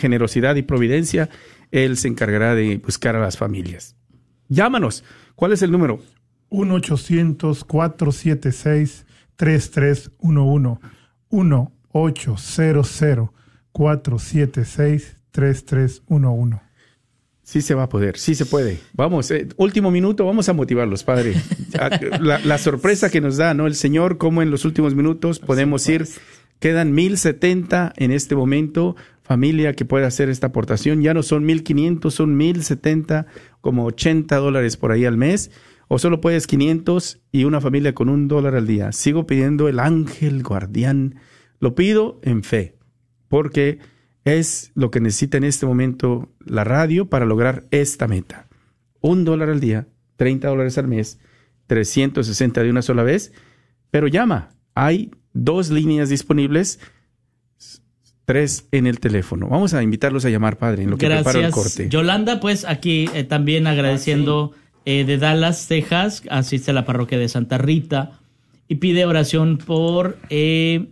generosidad y providencia, Él se encargará de buscar a las familias. Llámanos. ¿Cuál es el número? 1-800-476-3311. 1-800-476-3311. Sí se va a poder, sí se puede. Vamos, eh, último minuto, vamos a motivarlos, Padre. La, la, sorpresa que nos da, ¿no? El Señor, como en los últimos minutos podemos ir, quedan 1070 en este momento, familia que puede hacer esta aportación. Ya no son 1500, son 1070, como 80 dólares por ahí al mes. O solo puedes 500 y una familia con un dólar al día. Sigo pidiendo el ángel guardián. Lo pido en fe, porque es lo que necesita en este momento la radio para lograr esta meta. Un dólar al día, 30 dólares al mes, 360 de una sola vez, pero llama. Hay dos líneas disponibles, tres en el teléfono. Vamos a invitarlos a llamar, padre, en lo que preparo el corte. Yolanda, pues aquí eh, también agradeciendo eh, de Dallas, Texas, asiste a la parroquia de Santa Rita y pide oración por... Eh,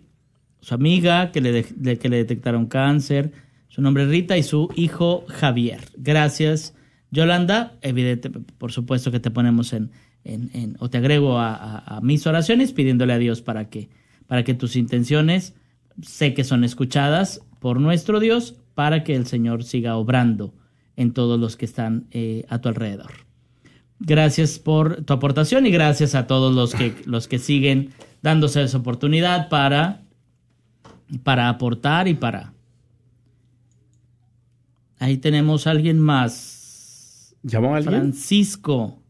su amiga que le, que le detectaron cáncer, su nombre es Rita y su hijo Javier. Gracias, Yolanda. Evidente, por supuesto que te ponemos en, en, o te agrego a, mis oraciones pidiéndole a Dios para que, para que tus intenciones sé que son escuchadas por nuestro Dios para que el Señor siga obrando en todos los que están eh, a tu alrededor. Gracias por tu aportación y gracias a todos los que, los que siguen dándose esa oportunidad para para aportar y para... Ahí tenemos a alguien más. ¿Llamó a alguien? Francisco,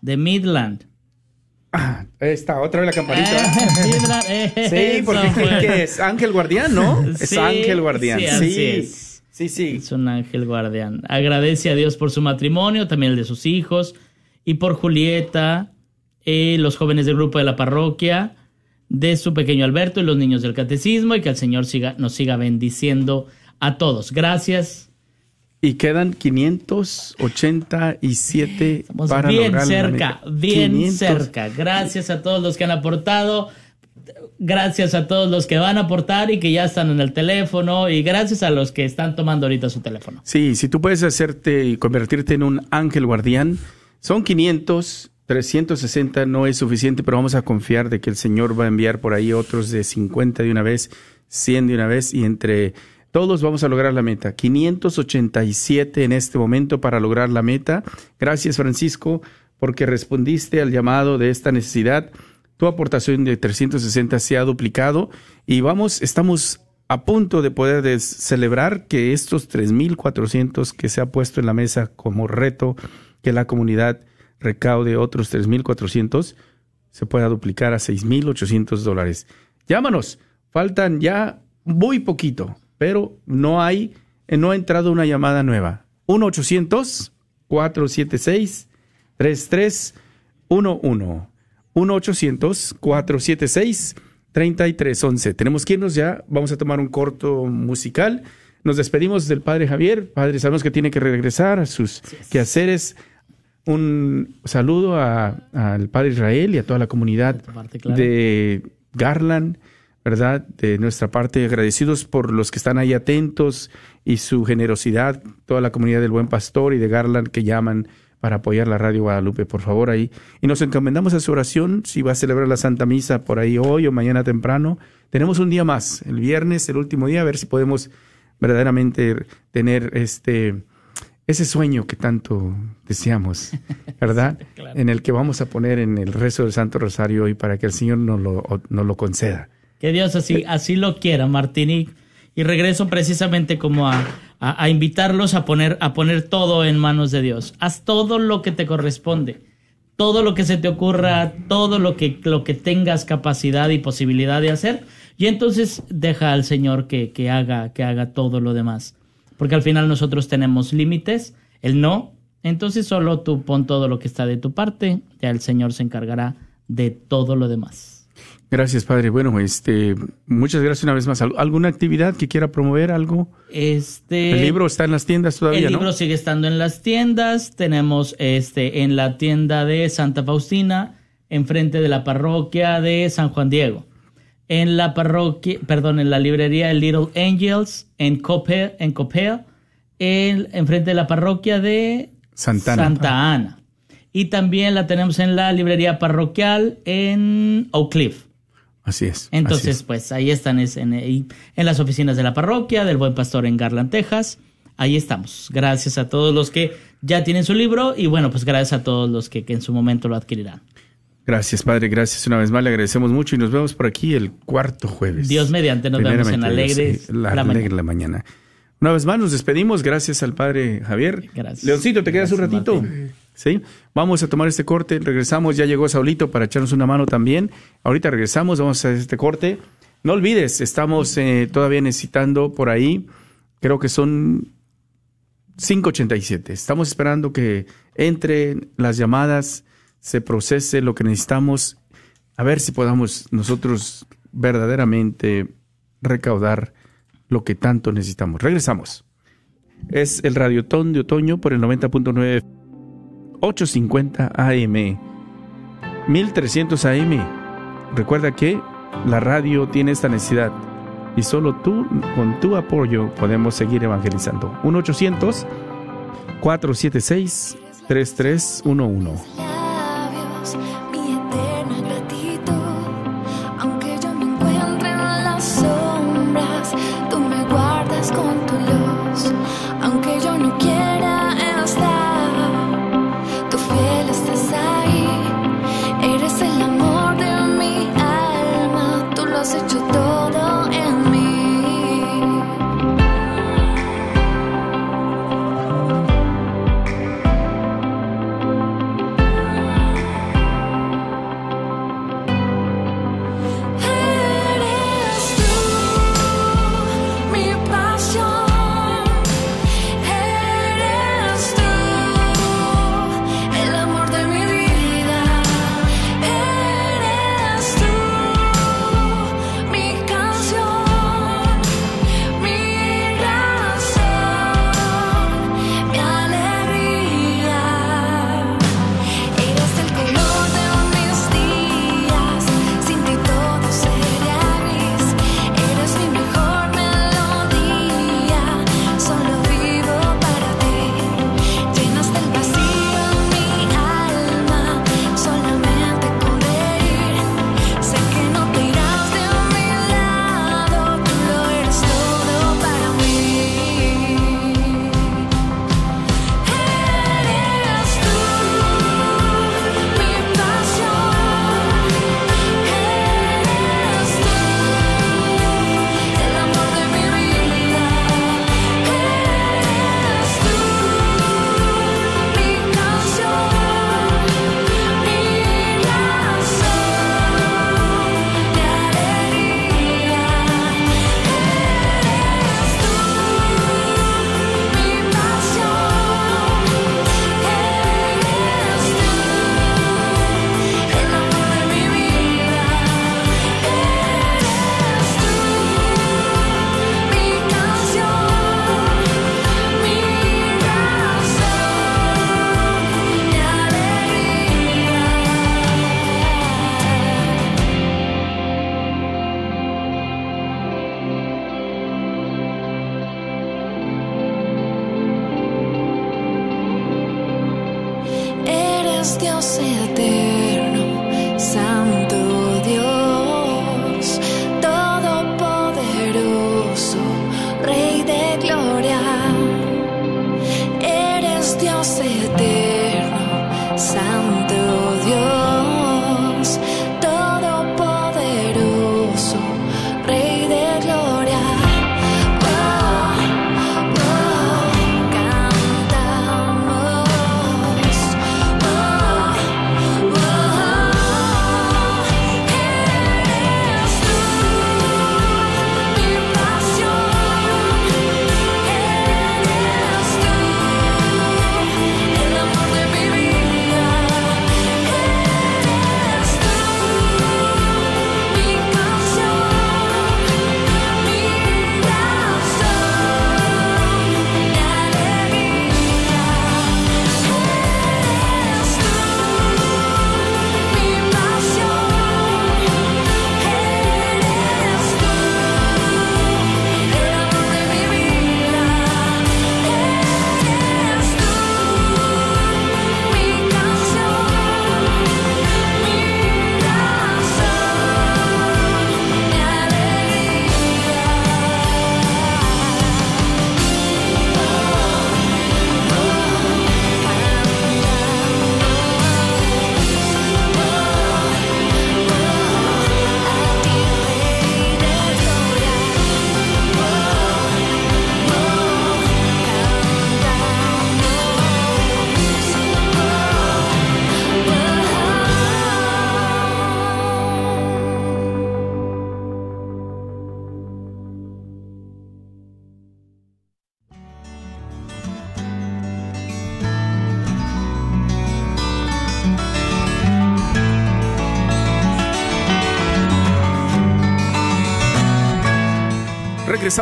de Midland. Ah, está, otra vez la campanita. sí, porque es Ángel Guardián, ¿no? es Ángel Guardián. Sí, sí, sí, Es un ángel guardián. Agradece a Dios por su matrimonio, también el de sus hijos, y por Julieta, eh, los jóvenes del grupo de la parroquia, de su pequeño Alberto y los niños del catecismo y que el Señor siga, nos siga bendiciendo a todos. Gracias. Y quedan 587 Estamos para bien cerca, bien cerca. Gracias a todos los que han aportado. Gracias a todos los que van a aportar y que ya están en el teléfono. Y gracias a los que están tomando ahorita su teléfono. Sí, si tú puedes hacerte y convertirte en un ángel guardián, son 500 360 no es suficiente, pero vamos a confiar de que el Señor va a enviar por ahí otros de 50 de una vez, 100 de una vez y entre todos vamos a lograr la meta. 587 en este momento para lograr la meta. Gracias Francisco porque respondiste al llamado de esta necesidad. Tu aportación de 360 se ha duplicado y vamos, estamos a punto de poder celebrar que estos 3.400 que se ha puesto en la mesa como reto que la comunidad recaude otros 3.400, se pueda duplicar a 6.800 dólares. Llámanos, faltan ya muy poquito, pero no hay, no ha entrado una llamada nueva. 1-800-476-3311. 1-800-476-3311. Tenemos que irnos ya, vamos a tomar un corto musical. Nos despedimos del Padre Javier. Padre, sabemos que tiene que regresar a sus quehaceres un saludo al Padre Israel y a toda la comunidad de Garland, ¿verdad? De nuestra parte, agradecidos por los que están ahí atentos y su generosidad, toda la comunidad del Buen Pastor y de Garland que llaman para apoyar la Radio Guadalupe, por favor, ahí. Y nos encomendamos a su oración, si va a celebrar la Santa Misa por ahí hoy o mañana temprano. Tenemos un día más, el viernes, el último día, a ver si podemos verdaderamente tener este ese sueño que tanto deseamos, ¿verdad? En el que vamos a poner en el rezo del Santo Rosario hoy para que el Señor nos lo, nos lo conceda. Que Dios así, así lo quiera, Martín. Y, regreso precisamente como a, a, invitarlos a poner, a poner todo en manos de Dios. Haz todo lo que te corresponde, todo lo que se te ocurra, todo lo que, lo que tengas capacidad y posibilidad de hacer. Y entonces deja al Señor que, que, haga, que haga todo lo demás porque al final nosotros tenemos límites, el no, entonces solo tú pon todo lo que está de tu parte, ya el Señor se encargará de todo lo demás. Gracias, Padre. Bueno, este, muchas gracias una vez más. ¿Alguna actividad que quiera promover, algo? Este. El libro está en las tiendas todavía, El libro sigue estando en las tiendas. Tenemos este en la tienda de Santa Faustina, enfrente de la parroquia de San Juan Diego. en la parroquia, perdón, en la librería Little Angels en Copel, en Copel, en, enfrente de la parroquia de Santana. Santa Ana. Y también la tenemos en la librería parroquial en Oak Cliff. Así es. Entonces, así es. pues ahí están es en, en las oficinas de la parroquia, del Buen Pastor en Garland, Texas. Ahí estamos. Gracias a todos los que ya tienen su libro y bueno, pues gracias a todos los que, que en su momento lo adquirirán. Gracias, Padre. Gracias una vez más. Le agradecemos mucho y nos vemos por aquí el cuarto jueves. Dios mediante, nos vemos en Alegre la, la alegre mañana. la mañana. Una vez más nos despedimos. Gracias al Padre Javier. Gracias. Leoncito, ¿te quedas un Gracias, ratito? Martín. Vamos a tomar este corte. Regresamos. Ya llegó Saulito para echarnos una mano también. Ahorita regresamos. Vamos a hacer este corte. No olvides, estamos eh, todavía necesitando por ahí, creo que son 587. Estamos esperando que entre las llamadas, se procese lo que necesitamos, a ver si podamos nosotros verdaderamente recaudar lo que tanto necesitamos. Regresamos. Es el Radiotón de Otoño por el 90.9 850 AM 1300 AM. Recuerda que la radio tiene esta necesidad y solo tú, con tu apoyo, podemos seguir evangelizando. 1-800-476-3311.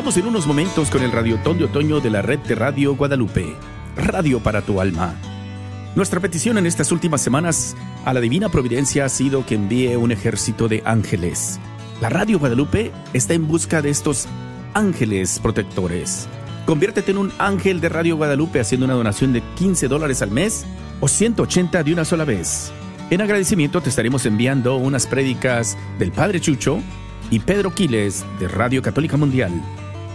Regresamos en unos momentos con el Radiotón de Otoño de la red de Radio Guadalupe. Radio para tu alma. Nuestra petición en estas últimas semanas a la Divina Providencia ha sido que envíe un ejército de ángeles. La Radio Guadalupe está en busca de estos ángeles protectores. Conviértete en un ángel de Radio Guadalupe haciendo una donación de 15 dólares al mes o 180 de una sola vez. En agradecimiento te estaremos enviando unas prédicas del Padre Chucho y Pedro Quiles de Radio Católica Mundial.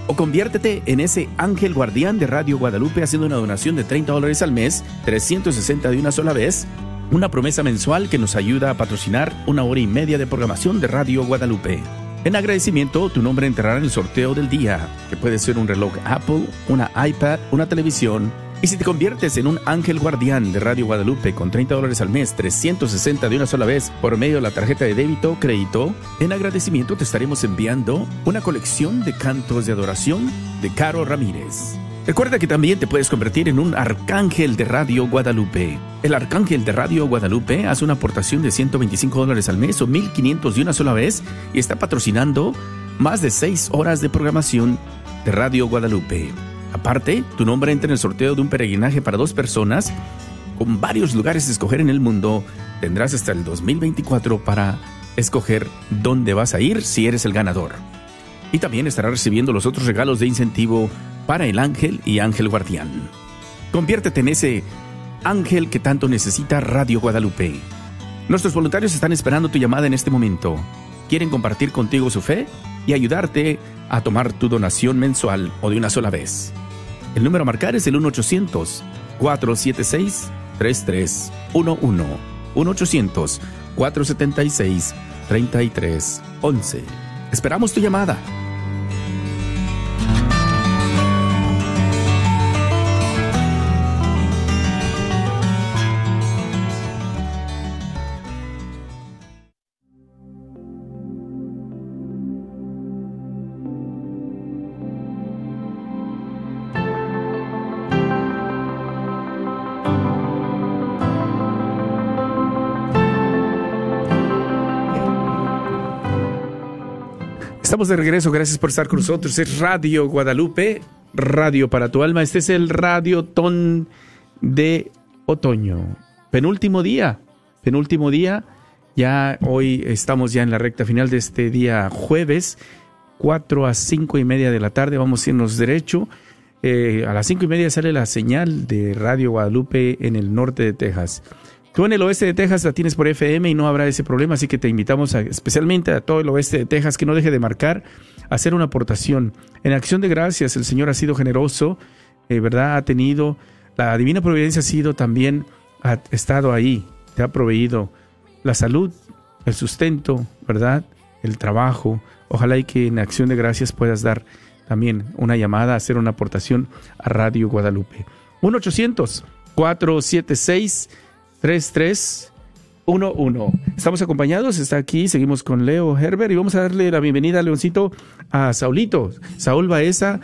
O conviértete en ese ángel guardián de Radio Guadalupe haciendo una donación de 30 dólares al mes, 360 de una sola vez, una promesa mensual que nos ayuda a patrocinar una hora y media de programación de Radio Guadalupe. En agradecimiento, tu nombre entrará en el sorteo del día, que puede ser un reloj Apple, una iPad, una televisión. Y si te conviertes en un ángel guardián de Radio Guadalupe con 30 dólares al mes, 360 de una sola vez por medio de la tarjeta de débito o crédito, en agradecimiento te estaremos enviando una colección de cantos de adoración de Caro Ramírez. Recuerda que también te puedes convertir en un arcángel de Radio Guadalupe. El arcángel de Radio Guadalupe hace una aportación de 125 dólares al mes o 1500 de una sola vez y está patrocinando más de 6 horas de programación de Radio Guadalupe. Aparte, tu nombre entra en el sorteo de un peregrinaje para dos personas con varios lugares a escoger en el mundo. Tendrás hasta el 2024 para escoger dónde vas a ir si eres el ganador. Y también estará recibiendo los otros regalos de incentivo para el ángel y ángel guardián. Conviértete en ese ángel que tanto necesita Radio Guadalupe. Nuestros voluntarios están esperando tu llamada en este momento. Quieren compartir contigo su fe y ayudarte a tomar tu donación mensual o de una sola vez. El número a marcar es el 1-800-476-3311. 1-800-476-3311. Esperamos tu llamada. Estamos de regreso, gracias por estar con nosotros. Es Radio Guadalupe, Radio para tu alma. Este es el Radio Ton de otoño. Penúltimo día, penúltimo día. Ya hoy estamos ya en la recta final de este día jueves, 4 a 5 y media de la tarde. Vamos a irnos derecho. Eh, a las 5 y media sale la señal de Radio Guadalupe en el norte de Texas. Tú en el oeste de Texas la tienes por FM y no habrá ese problema, así que te invitamos especialmente a todo el oeste de Texas que no deje de marcar, hacer una aportación. En acción de gracias, el Señor ha sido generoso, eh, ¿verdad? Ha tenido, la divina providencia ha sido también, ha estado ahí, te ha proveído la salud, el sustento, ¿verdad? El trabajo. Ojalá y que en acción de gracias puedas dar también una llamada, hacer una aportación a Radio Guadalupe. 1 800 476 3311. Estamos acompañados, está aquí, seguimos con Leo Herbert y vamos a darle la bienvenida, Leoncito, a Saulito. Saúl Baeza,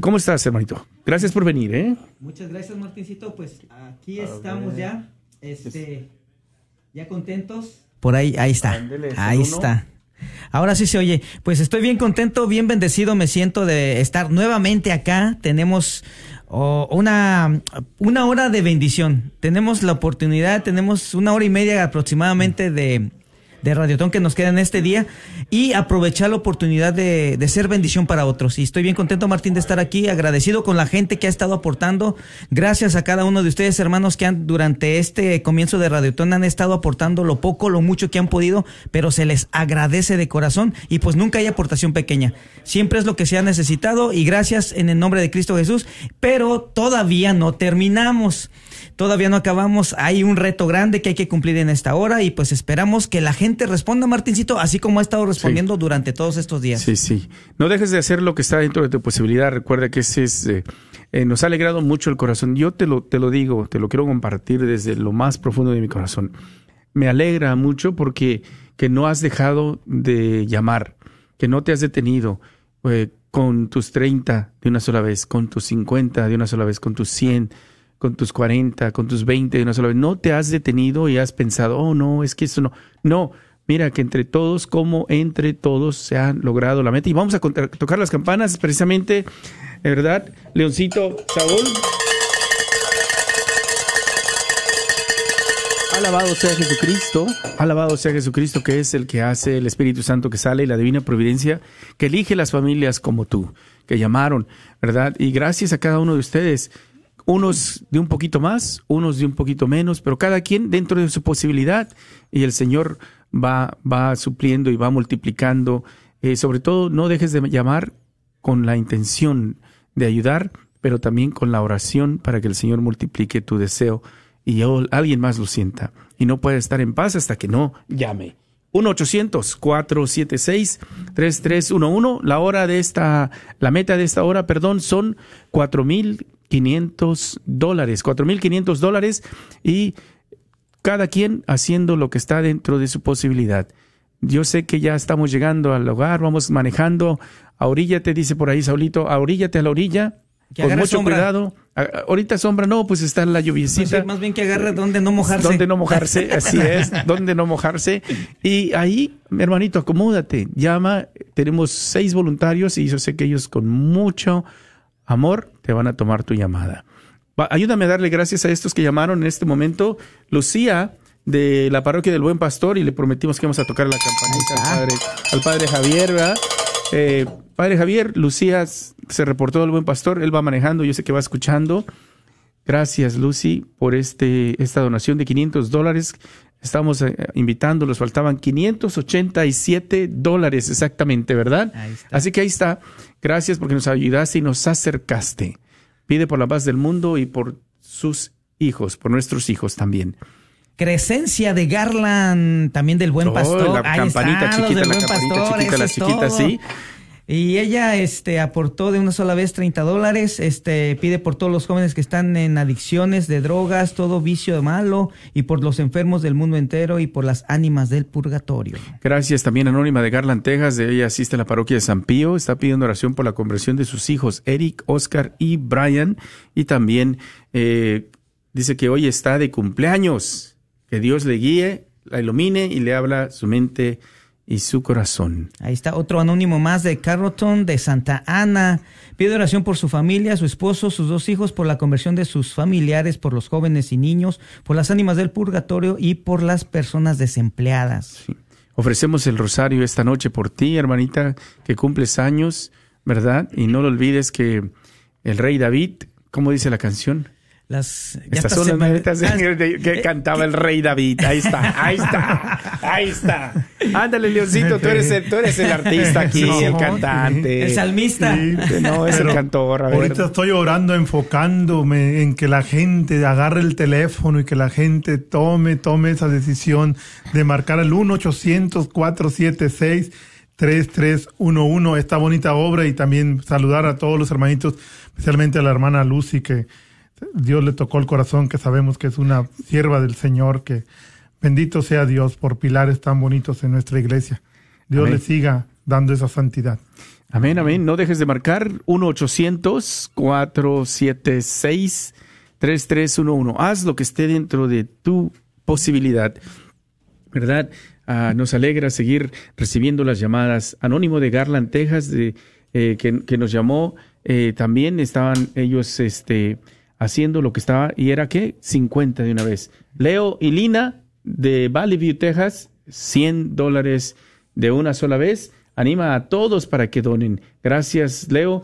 ¿cómo estás, hermanito? Gracias por venir, ¿eh? Muchas gracias, Martincito. Pues aquí estamos ya, este, ya contentos. Por ahí, ahí está, Ándele, ahí uno. está. Ahora sí se oye. Pues estoy bien contento, bien bendecido, me siento de estar nuevamente acá. Tenemos oh, una, una hora de bendición. Tenemos la oportunidad, tenemos una hora y media aproximadamente de, de Radiotón que nos queda en este día y aprovechar la oportunidad de, de ser bendición para otros. Y estoy bien contento, Martín, de estar aquí, agradecido con la gente que ha estado aportando. Gracias a cada uno de ustedes, hermanos, que han durante este comienzo de Radiotón han estado aportando lo poco, lo mucho que han podido, pero se les agradece de corazón y pues nunca hay aportación pequeña. Siempre es lo que se ha necesitado y gracias en el nombre de Cristo Jesús, pero todavía no terminamos. Todavía no acabamos, hay un reto grande que hay que cumplir en esta hora y pues esperamos que la gente responda, Martincito, así como ha estado respondiendo durante todos estos días. Sí, sí. No dejes de hacer lo que está dentro de tu posibilidad. Recuerda que ese es, eh, eh, nos ha alegrado mucho el corazón. Yo te lo, te lo digo, te lo quiero compartir desde lo más profundo de mi corazón. Me alegra mucho porque que no has dejado de llamar, que no te has detenido eh, con tus 30 de una sola vez, con tus 50 de una sola vez, con tus 100 con tus 40, con tus 20 de una sola vez. No te has detenido y has pensado, oh no, es que eso no. No, Mira que entre todos, como entre todos se han logrado la meta. Y vamos a tocar las campanas precisamente, verdad, Leoncito Saúl. Alabado sea Jesucristo, alabado sea Jesucristo que es el que hace el Espíritu Santo que sale y la divina providencia que elige las familias como tú, que llamaron, ¿verdad? Y gracias a cada uno de ustedes, unos de un poquito más, unos de un poquito menos, pero cada quien dentro de su posibilidad y el Señor va, va supliendo y va multiplicando. Eh, sobre todo, no dejes de llamar con la intención de ayudar, pero también con la oración para que el Señor multiplique tu deseo y alguien más lo sienta. Y no puede estar en paz hasta que no llame. 1-800-476-3311. La hora de esta, la meta de esta hora, perdón, son 4.500 dólares. 4.500 dólares y cada quien haciendo lo que está dentro de su posibilidad. Yo sé que ya estamos llegando al hogar, vamos manejando. A oríllate, dice por ahí Saulito, a oríllate a la orilla. Que con mucho sombra. cuidado. Ahorita sombra no, pues está la Pues lluviecita. más bien que agarre donde no mojarse. Donde no mojarse, así es, donde no mojarse. Y ahí, mi hermanito, acomódate, llama. Tenemos seis voluntarios y yo sé que ellos con mucho amor te van a tomar tu llamada. Va, ayúdame a darle gracias a estos que llamaron en este momento. Lucía, de la parroquia del Buen Pastor, y le prometimos que íbamos a tocar la campanita al padre, al padre Javier, ¿verdad? Eh, padre Javier, Lucía se reportó del Buen Pastor, él va manejando, yo sé que va escuchando. Gracias, Lucy, por este, esta donación de 500 dólares. Estamos eh, invitándolos, faltaban 587 dólares exactamente, ¿verdad? Así que ahí está. Gracias porque nos ayudaste y nos acercaste. Pide por la paz del mundo y por sus hijos, por nuestros hijos también. Crescencia de Garland, también del Buen Oh, Pastor. la Ahí campanita chiquita, la campanita Pastor, chiquita, la chiquita, sí. Y ella este, aportó de una sola vez 30 dólares, este, pide por todos los jóvenes que están en adicciones de drogas, todo vicio malo, y por los enfermos del mundo entero y por las ánimas del purgatorio. Gracias también Anónima de Garland, Texas. De ella asiste a la parroquia de San Pío. Está pidiendo oración por la conversión de sus hijos, Eric, Oscar y Brian. Y también eh, dice que hoy está de cumpleaños. Que Dios le guíe, la ilumine y le habla su mente y su corazón. Ahí está otro anónimo más de Carrollton, de Santa Ana. Pide oración por su familia, su esposo, sus dos hijos, por la conversión de sus familiares, por los jóvenes y niños, por las ánimas del purgatorio y por las personas desempleadas. Sí. Ofrecemos el rosario esta noche por ti, hermanita, que cumples años, ¿verdad? Y no lo olvides que el rey David, ¿cómo dice la canción? Las, ya Estas son las manetas de- Ah, que cantaba el rey David. Ahí está, ahí está, ahí está. Ándale, Leoncito, tú eres el, tú eres el artista aquí, No, el cantante. El salmista. Sí, No, es el cantor. A ver. Ahorita estoy orando, enfocándome en que la gente agarre el teléfono y que la gente tome, tome esa decisión de marcar al 1-800-476-3311, esta bonita obra y también saludar a todos los hermanitos, especialmente a la hermana Lucy, que Dios le tocó el corazón, que sabemos que es una sierva del Señor, que bendito sea Dios por pilares tan bonitos en nuestra iglesia. Dios Amén. le siga dando esa santidad. Amén, amén. No dejes de marcar 1-800-476-3311. Haz lo que esté dentro de tu posibilidad. ¿Verdad? Ah, nos alegra seguir recibiendo las llamadas. Anónimo de Garland, Texas, de, eh, que, que nos llamó. eh, también estaban ellos este, haciendo lo que estaba. ¿Y era qué? 50 de una vez. Leo y Lina de Valley View, Texas, 100 dólares de una sola vez. Anima a todos para que donen. Gracias, Leo.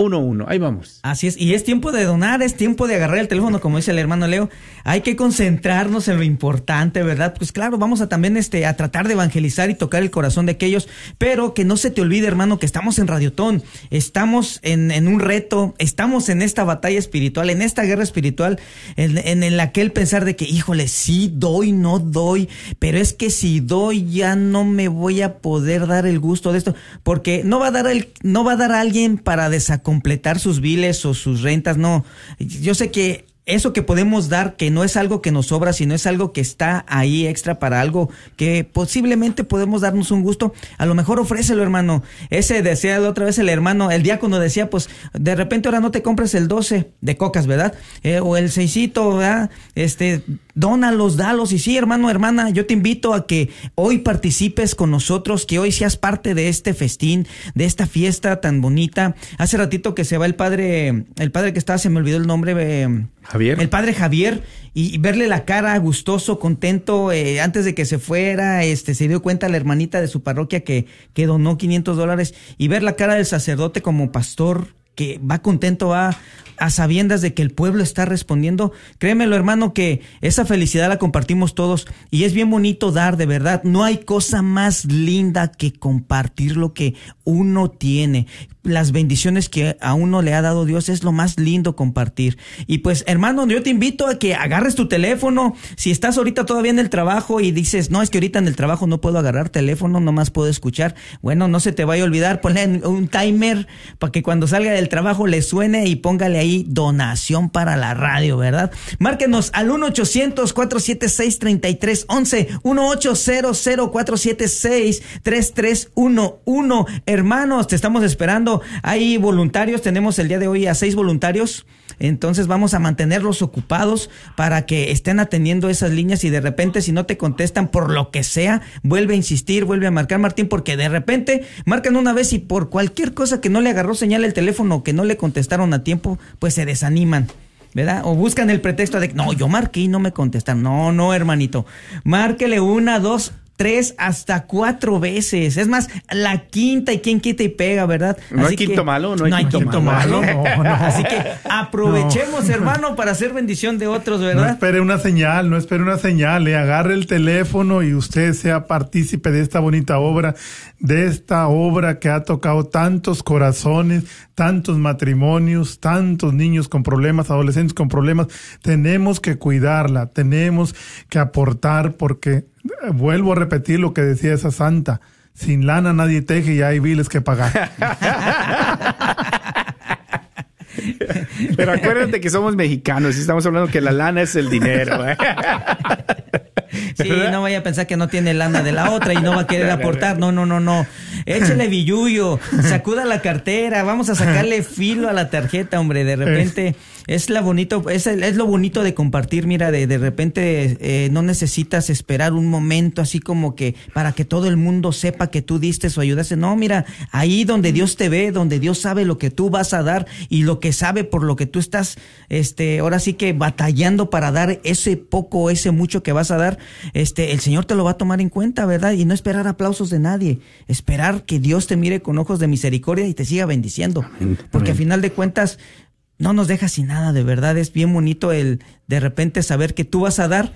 1-800-476-3311. Ahí vamos. Así es, y es tiempo de donar, es tiempo de agarrar el teléfono, como dice el hermano Leo. Hay que concentrarnos en lo importante, ¿verdad? Pues claro, vamos a también este, a tratar de evangelizar y tocar el corazón de aquellos, pero que no se te olvide, hermano, que estamos en Radiotón, estamos en, en un reto, estamos en esta batalla espiritual, en esta guerra espiritual, en, en el aquel pensar de que, híjole, sí doy, no doy, pero es que si doy ya no me voy a poder dar el gusto de esto, porque no va a dar el, no va a dar a alguien para desacompletar sus biles o sus rentas, no. Yo sé que eso que podemos dar, que no es algo que nos sobra, sino es algo que está ahí extra para algo que posiblemente podemos darnos un gusto, a lo mejor ofrécelo, hermano. Ese decía la otra vez el hermano, el diácono decía, pues de repente ahora no te compres el 12 de cocas, ¿verdad? Eh, o el seisito, ¿verdad? Este, dónalos, dalos. Y sí, hermano, hermana, yo te invito a que hoy participes con nosotros, que hoy seas parte de este festín, de esta fiesta tan bonita. Hace ratito que se va el padre, el padre que estaba, se me olvidó el nombre, eh, Javier. el padre Javier, y, verle la cara gustoso, contento, eh, antes de que se fuera, este, se dio cuenta la hermanita de su parroquia que, que donó 500 dólares, y ver la cara del sacerdote como pastor, que va contento, va a sabiendas de que el pueblo está respondiendo. Créemelo, hermano, que esa felicidad la compartimos todos y es bien bonito dar, de verdad. No hay cosa más linda que compartir lo que uno tiene. Las bendiciones que a uno le ha dado Dios es lo más lindo compartir. Y pues, hermano, yo te invito a que agarres tu teléfono. Si estás ahorita todavía en el trabajo y dices, no, es que ahorita en el trabajo no puedo agarrar teléfono, nomás puedo escuchar. Bueno, no se te vaya a olvidar, ponle un timer para que cuando salga del trabajo le suene y póngale ahí donación para la radio, ¿verdad? Márquenos al 1-800-476-3311, 1-800-476-3311. Hermanos, te estamos esperando. Hay voluntarios, tenemos el día de hoy a seis voluntarios. Entonces vamos a mantenerlos ocupados para que estén atendiendo esas líneas y de repente si no te contestan por lo que sea, vuelve a insistir, vuelve a marcar Martín porque de repente marcan una vez y por cualquier cosa que no le agarró señal el teléfono o que no le contestaron a tiempo, pues se desaniman. ¿Verdad? O buscan el pretexto de, no, yo marqué y no me contestan. No, no, hermanito. Márquele una, dos, tres, hasta cuatro veces. Es más, la quinta y quien quita y pega, ¿verdad? No hay quinto malo, no hay quinto malo. No, no. Así que aprovechemos, hermano, para hacer bendición de otros, No ¿verdad? espere una señal, no espere una señal, le agarre el teléfono y usted sea partícipe de esta bonita obra, de esta obra que ha tocado tantos corazones, tantos matrimonios, tantos niños con problemas, adolescentes con problemas. Tenemos que cuidarla, tenemos que aportar porque, eh, vuelvo a repetir lo que decía esa santa, sin lana nadie teje y hay biles que pagar. Pero acuérdate que somos mexicanos y estamos hablando que la lana es el dinero. ¿eh? Sí, no vaya a pensar que no tiene lana de la otra y no va a querer aportar. No, no, no, no. Échele billuyo, sacuda la cartera, vamos a sacarle filo a la tarjeta, hombre. De repente es la bonito, es, el- es lo bonito de compartir. Mira, de, de repente eh, no necesitas esperar un momento así como que para que todo el mundo sepa que tú diste o ayudaste. No, mira, ahí donde Dios te ve, donde Dios sabe lo que tú vas a dar y lo que sabe por lo que tú estás, este, ahora sí que batallando para dar ese poco, ese mucho que vas a dar, este, el Señor te lo va a tomar en cuenta, ¿verdad? Y no esperar aplausos de nadie, esperar que Dios te mire con ojos de misericordia y te siga bendiciendo, porque a final de cuentas no nos deja sin nada, de verdad es bien bonito el de repente saber que tú vas a dar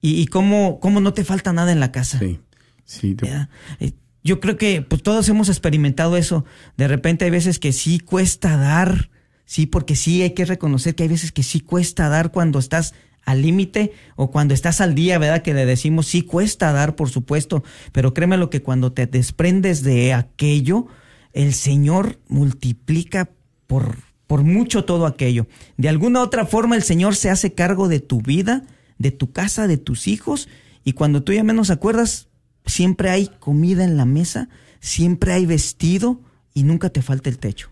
y, y cómo, cómo no te falta nada en la casa. Sí, sí. ¿verdad? Eh, Yo creo que pues, todos hemos experimentado eso. De repente hay veces que sí cuesta dar, sí, porque sí hay que reconocer que hay veces que sí cuesta dar cuando estás al límite o cuando estás al día, ¿verdad? Que le decimos, sí cuesta dar, por supuesto, pero créeme lo que cuando te desprendes de aquello, el Señor multiplica por, por mucho todo aquello. De alguna otra forma el Señor se hace cargo de tu vida, de tu casa, de tus hijos, y cuando tú ya menos acuerdas, siempre hay comida en la mesa, siempre hay vestido y nunca te falta el techo.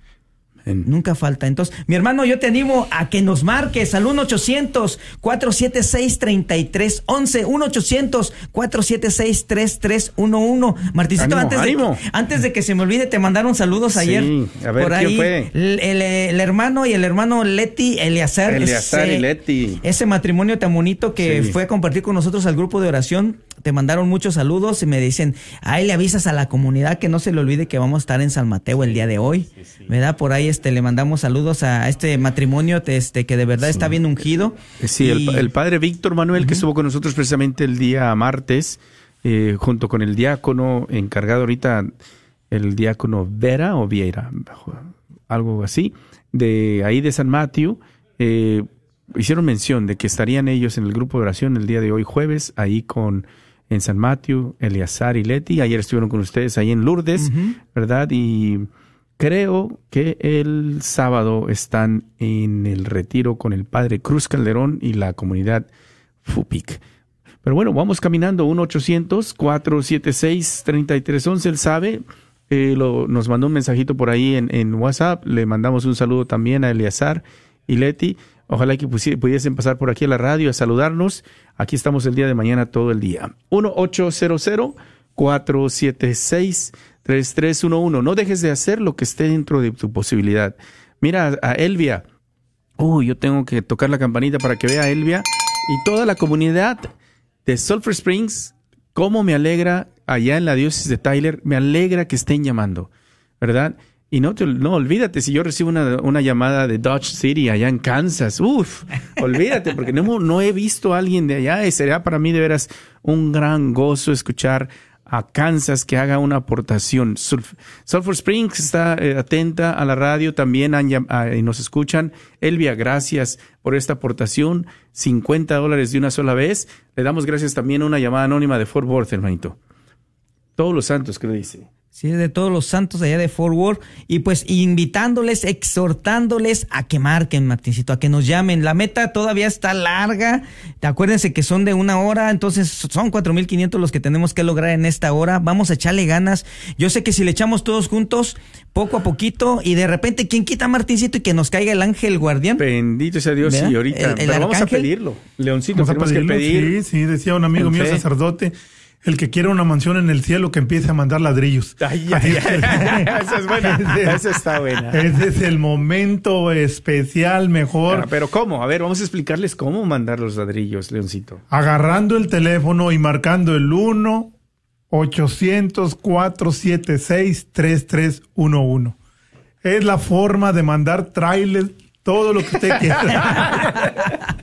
En- Nunca falta. Entonces, mi hermano, yo te animo a que nos marques al 1-800-476-3311. 1-800-476-3311. Martincito, antes, ánimo. De, antes de que se me olvide, te mandaron saludos Sí, ayer. a ver, por ¿quién ahí. fue? El, el- el hermano y el hermano Leti Eleazar. Eleazar ese- y Leti. Ese matrimonio tan bonito que Sí. fue a compartir con nosotros al grupo de oración. Te mandaron muchos saludos y me dicen, ahí le avisas a la comunidad que no se le olvide que vamos a estar en San Mateo el día de hoy. ¿Verdad? Por ahí este le mandamos saludos a este matrimonio este que de verdad está bien ungido. Sí, el, Y- el padre Víctor Manuel, que estuvo con nosotros precisamente el día martes, eh, junto con el diácono encargado ahorita, el diácono Vera o Vieira, algo así, de ahí de San Mateo, eh, hicieron mención de que estarían ellos en el grupo de oración el día de hoy jueves, ahí con en San Mateo, Eleazar y Leti. Ayer estuvieron con ustedes ahí en Lourdes, ¿verdad? Y Creo que el sábado están en el retiro con el padre Cruz Calderón y la comunidad FUPIC. Pero bueno, vamos caminando 1-800-476-3311. Él sabe, eh, nos mandó un mensajito por ahí en, en WhatsApp. Le mandamos un saludo también a Eleazar y Leti. Ojalá que pudiesen pasar por aquí a la radio a saludarnos. Aquí estamos el día de mañana todo el día. 1-800-476-3311. No dejes de hacer lo que esté dentro de tu posibilidad. Mira a Elvia. Uy, yo tengo que tocar la campanita para que vea a Elvia y toda la comunidad de Sulphur Springs. Cómo me alegra allá en la diócesis de Tyler, me alegra que estén llamando, ¿verdad? Y no, te- no olvídate, si yo recibo una, una llamada de Dodge City allá en Kansas, uff, olvídate, porque no, no he visto a alguien de allá y será para mí de veras un gran gozo escuchar a Kansas que haga una aportación. Sulf- Sulphur Springs está eh, atenta a la radio, también ah, y nos escuchan. Elvia, gracias por esta aportación, 50 dólares de una sola vez. Le damos gracias también a una llamada anónima de Fort Worth, hermanito. Todos los santos, que le dice. Sí, de todos los santos allá de Fort Worth. Y pues invitándoles, exhortándoles a que marquen, Martincito, a que nos llamen. La meta todavía está larga. Acuérdense que son de una hora, entonces son 4.500 los que tenemos que lograr en esta hora. Vamos a echarle ganas. Yo sé que si le echamos todos juntos, poco a poquito, y de repente, ¿quién quita, Martincito, y que nos caiga el ángel guardián? Bendito sea Dios, ¿Verdad? y ahorita. El- el pero vamos a pedirlo. Leoncito, Vamos a que pedirlo, pedir. Sí, sí, decía un amigo mío, sacerdote, el que quiera una mansión en el cielo, que empiece a mandar ladrillos. Ay, ay, ay, esa es buena. Esa está buena. Ese es el momento especial, mejor. Ah, Pero ¿cómo? A ver, vamos a explicarles cómo mandar los ladrillos, Leoncito. agarrando el teléfono y marcando el 1 800 476 3311. Es la forma de mandar trailers, todo lo que usted quiera.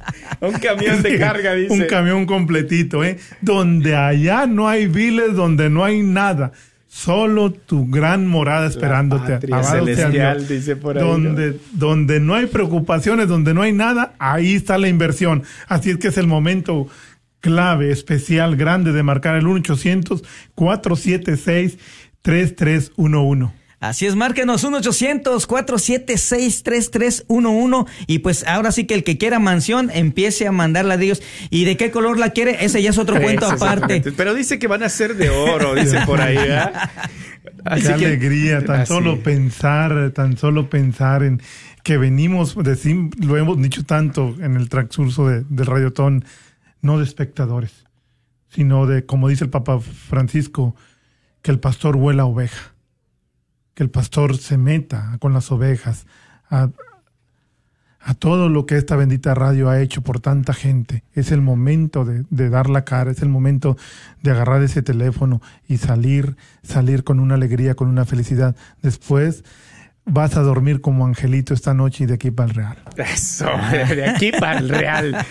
Un camión de carga, dice. Un camión completito, ¿eh? Donde allá no hay viles, donde no hay nada. Solo tu gran morada esperándote. sea celestial, Dios. dice por ahí, Donde, donde no hay preocupaciones, donde no hay nada, ahí está la inversión. Así es que es el momento clave, especial, grande de marcar el 1-800-476-3311. Así es, márquenos 1-800-476-3311 y pues ahora sí que el que quiera mansión empiece a mandar ladrillos. ¿Y de qué color la quiere? Ese ya es otro cuento aparte. Pero dice que van a ser de oro, dice por ahí. Así Qué que- alegría, tan así. solo pensar, tan solo pensar en que venimos, decim- lo hemos dicho tanto en el transcurso de, del radiotón, no de espectadores, sino de, como dice el Papa Francisco, que el pastor huela oveja, que el pastor se meta con las ovejas, a, todo lo que esta bendita radio ha hecho por tanta gente. Es el momento de, de dar la cara, es el momento de agarrar ese teléfono y salir, salir con una alegría, con una felicidad. Después vas a dormir como angelito esta noche y de aquí para el real. Eso, de aquí para el real.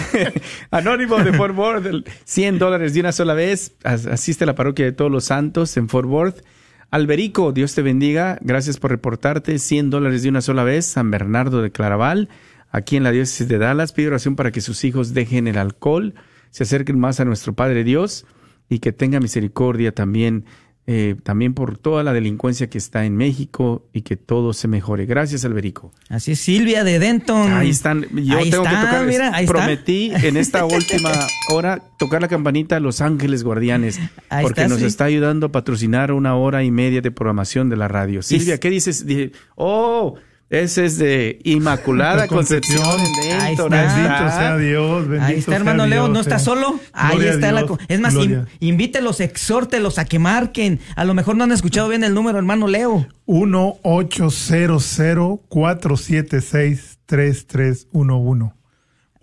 Anónimo de Fort Worth, el 100 dólares de una sola vez. As- Asiste a la parroquia de todos los santos en Fort Worth. Alberico, Dios te bendiga. Gracias por reportarte. 100 dólares de una sola vez. San Bernardo de Claraval, aquí en la diócesis de Dallas. Pide oración para que sus hijos dejen el alcohol, se acerquen más a nuestro Padre Dios y que tenga misericordia también eh, también por toda la delincuencia que está en México y que todo se mejore. Gracias, Alberico. Así es, Silvia de Denton. Ahí están. Yo Ahí tengo está, que tocar. mira, ahí está. prometí en esta última hora tocar la campanita a Los Ángeles Guardianes. Ahí porque está, nos sí. está ayudando a patrocinar una hora y media de programación de la radio. Silvia, ¿qué dices? Dije, oh, ese es de Inmaculada La Concepción. Concepción. Ahí está. Bendito sea Dios, bendito Ahí está, sea hermano Leo, Dios, no está eh. solo. Ahí está la. Dios, Es más, in- invítelos, exhórtelos a que marquen. A lo mejor no han escuchado bien el número, hermano Leo. 1-800-476-3311.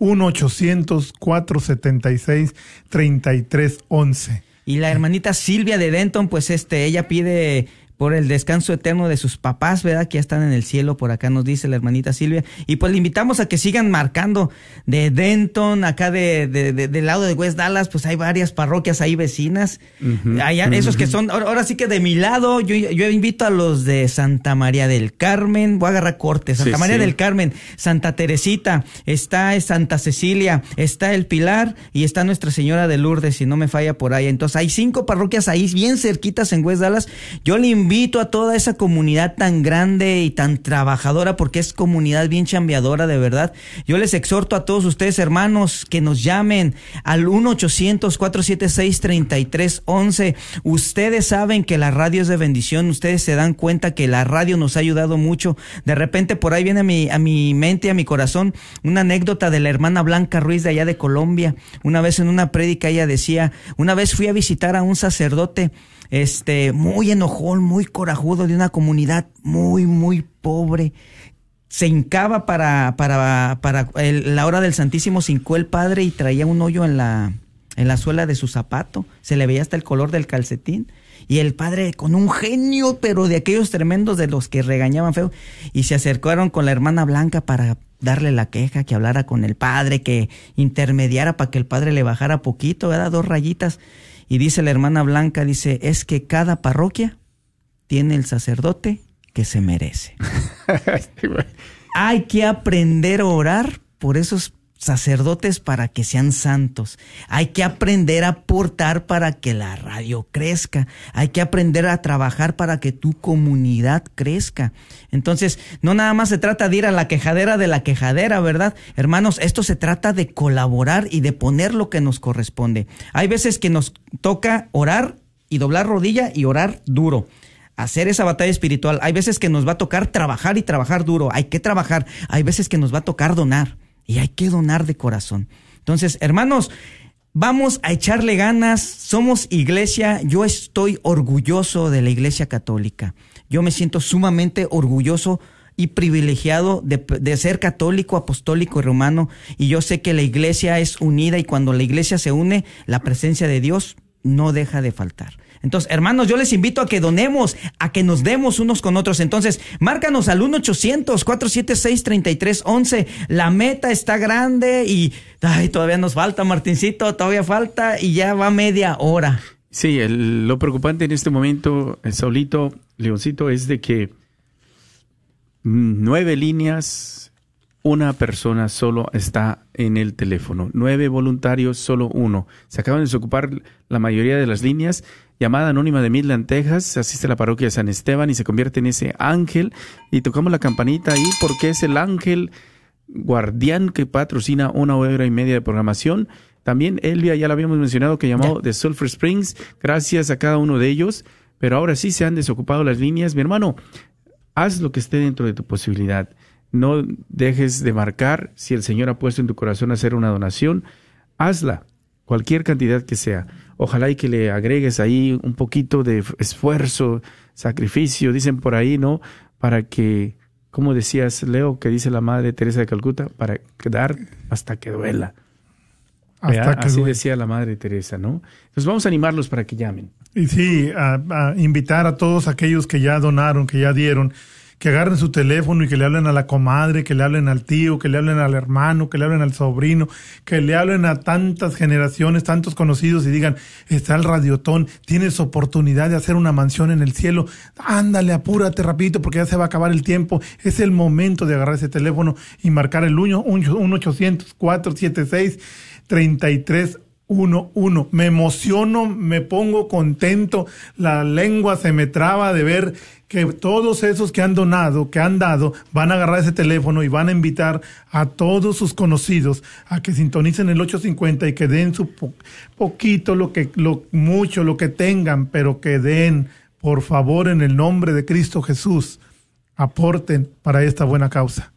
1-800-476-3311. Y la hermanita Silvia de Denton, pues este, ella pide por el descanso eterno de sus papás, ¿verdad? Que ya están en el cielo, por acá nos dice la hermanita Silvia. Y pues le invitamos a que sigan marcando de Denton, acá de, de- de- del lado de West Dallas, pues hay varias parroquias ahí vecinas. Allá, esos que son, ahora, ahora sí que de mi lado, yo, yo invito a los de Santa María del Carmen, voy a agarrar corte, Santa Sí, María sí. del Carmen, Santa Teresita, está Santa Cecilia, está el Pilar y está Nuestra Señora de Lourdes, si no me falla por ahí. Entonces hay cinco parroquias ahí bien cerquitas en West Dallas. Yo le invito invito a toda esa comunidad tan grande y tan trabajadora, porque es comunidad bien chambeadora de verdad. Yo les exhorto a todos ustedes, hermanos, que nos llamen al 1-800-476-3311. Ustedes saben que la radio es de bendición, ustedes se dan cuenta que la radio nos ha ayudado mucho. De repente por ahí viene a mi, a mi mente, a mi corazón, una anécdota de la hermana Blanca Ruiz de allá de Colombia. Una vez en una prédica ella decía, una vez fui a visitar a un sacerdote, este, muy enojón, muy corajudo de una comunidad muy, muy pobre. Se hincaba para, para, para la hora del Santísimo, se el padre y traía un hoyo en la, en la suela de su zapato. Se le veía hasta el color del calcetín. Y el padre con un genio, pero de aquellos tremendos de los que regañaban feo. Y se acercaron con la hermana Blanca para darle la queja, que hablara con el padre, que intermediara para que el padre le bajara poquito, ¿verdad? Dos rayitas. Y dice la hermana Blanca, dice, es que cada parroquia tiene el sacerdote que se merece. Hay que aprender a orar por esos sacerdotes para que sean santos. Hay que aprender a aportar para que la radio crezca. Hay que aprender a trabajar para que tu comunidad crezca. Entonces, no nada más se trata de ir a la quejadera de la quejadera, ¿verdad? Hermanos, esto se trata de colaborar y de poner lo que nos corresponde. Hay veces que nos toca orar y doblar rodilla y orar duro hacer esa batalla espiritual. Hay veces que nos va a tocar trabajar y trabajar duro. Hay que trabajar. Hay veces que nos va a tocar donar. Y hay que donar de corazón. Entonces, hermanos, vamos a echarle ganas. Somos iglesia. Yo estoy orgulloso de la iglesia católica. Yo me siento sumamente orgulloso y privilegiado de, de, ser católico, apostólico y romano. Y yo sé que la iglesia es unida y cuando la iglesia se une, la presencia de Dios no deja de faltar. Entonces, hermanos, yo les invito a que donemos, a que nos demos unos con otros. Entonces, márcanos al 1-800-476-3311. La meta está grande y ay, todavía nos falta, Martincito, todavía falta y ya va media hora. Sí, lo preocupante en este momento, Saulito, Leoncito, es de que nueve líneas, una persona solo está en el teléfono. Nueve voluntarios, solo uno. Se acaban de desocupar la mayoría de las líneas. Llamada anónima de Midland, Texas, asiste a la parroquia de San Esteban y se convierte en ese ángel. Y tocamos la campanita ahí porque es el ángel guardián que patrocina una hora y media de programación. También Elvia, ya lo habíamos mencionado, que llamó de Sulphur Springs. Gracias a cada uno de ellos. Pero ahora sí se han desocupado las líneas. Mi hermano, haz lo que esté dentro de tu posibilidad. No dejes de marcar. Si el Señor ha puesto en tu corazón hacer una donación, hazla, cualquier cantidad que sea. Ojalá y que le agregues ahí un poquito de esfuerzo, sacrificio, dicen por ahí, ¿no? Para que, como decías, Leo, que dice la Madre Teresa de Calcuta, para dar hasta que duela. Hasta que Así decía la Madre Teresa, ¿no? Entonces vamos a animarlos para que llamen. Y sí, a, a invitar a todos aquellos que ya donaron, que ya dieron, que agarren su teléfono y que le hablen a la comadre, que le hablen al tío, que le hablen al hermano, que le hablen al sobrino, que le hablen a tantas generaciones, tantos conocidos y digan, está el radiotón, tienes oportunidad de hacer una mansión en el cielo, ándale, apúrate rapidito porque ya se va a acabar el tiempo, es el momento de agarrar ese teléfono y marcar el 1 800 476 33 uno, uno. Me emociono, me pongo contento, la lengua se me traba de ver que todos esos que han donado, que han dado, van a agarrar ese teléfono y van a invitar a todos sus conocidos a que sintonicen el 850 y que den su po- poquito, lo que, lo mucho, lo que tengan, pero que den, por favor, en el nombre de Cristo Jesús, aporten para esta buena causa.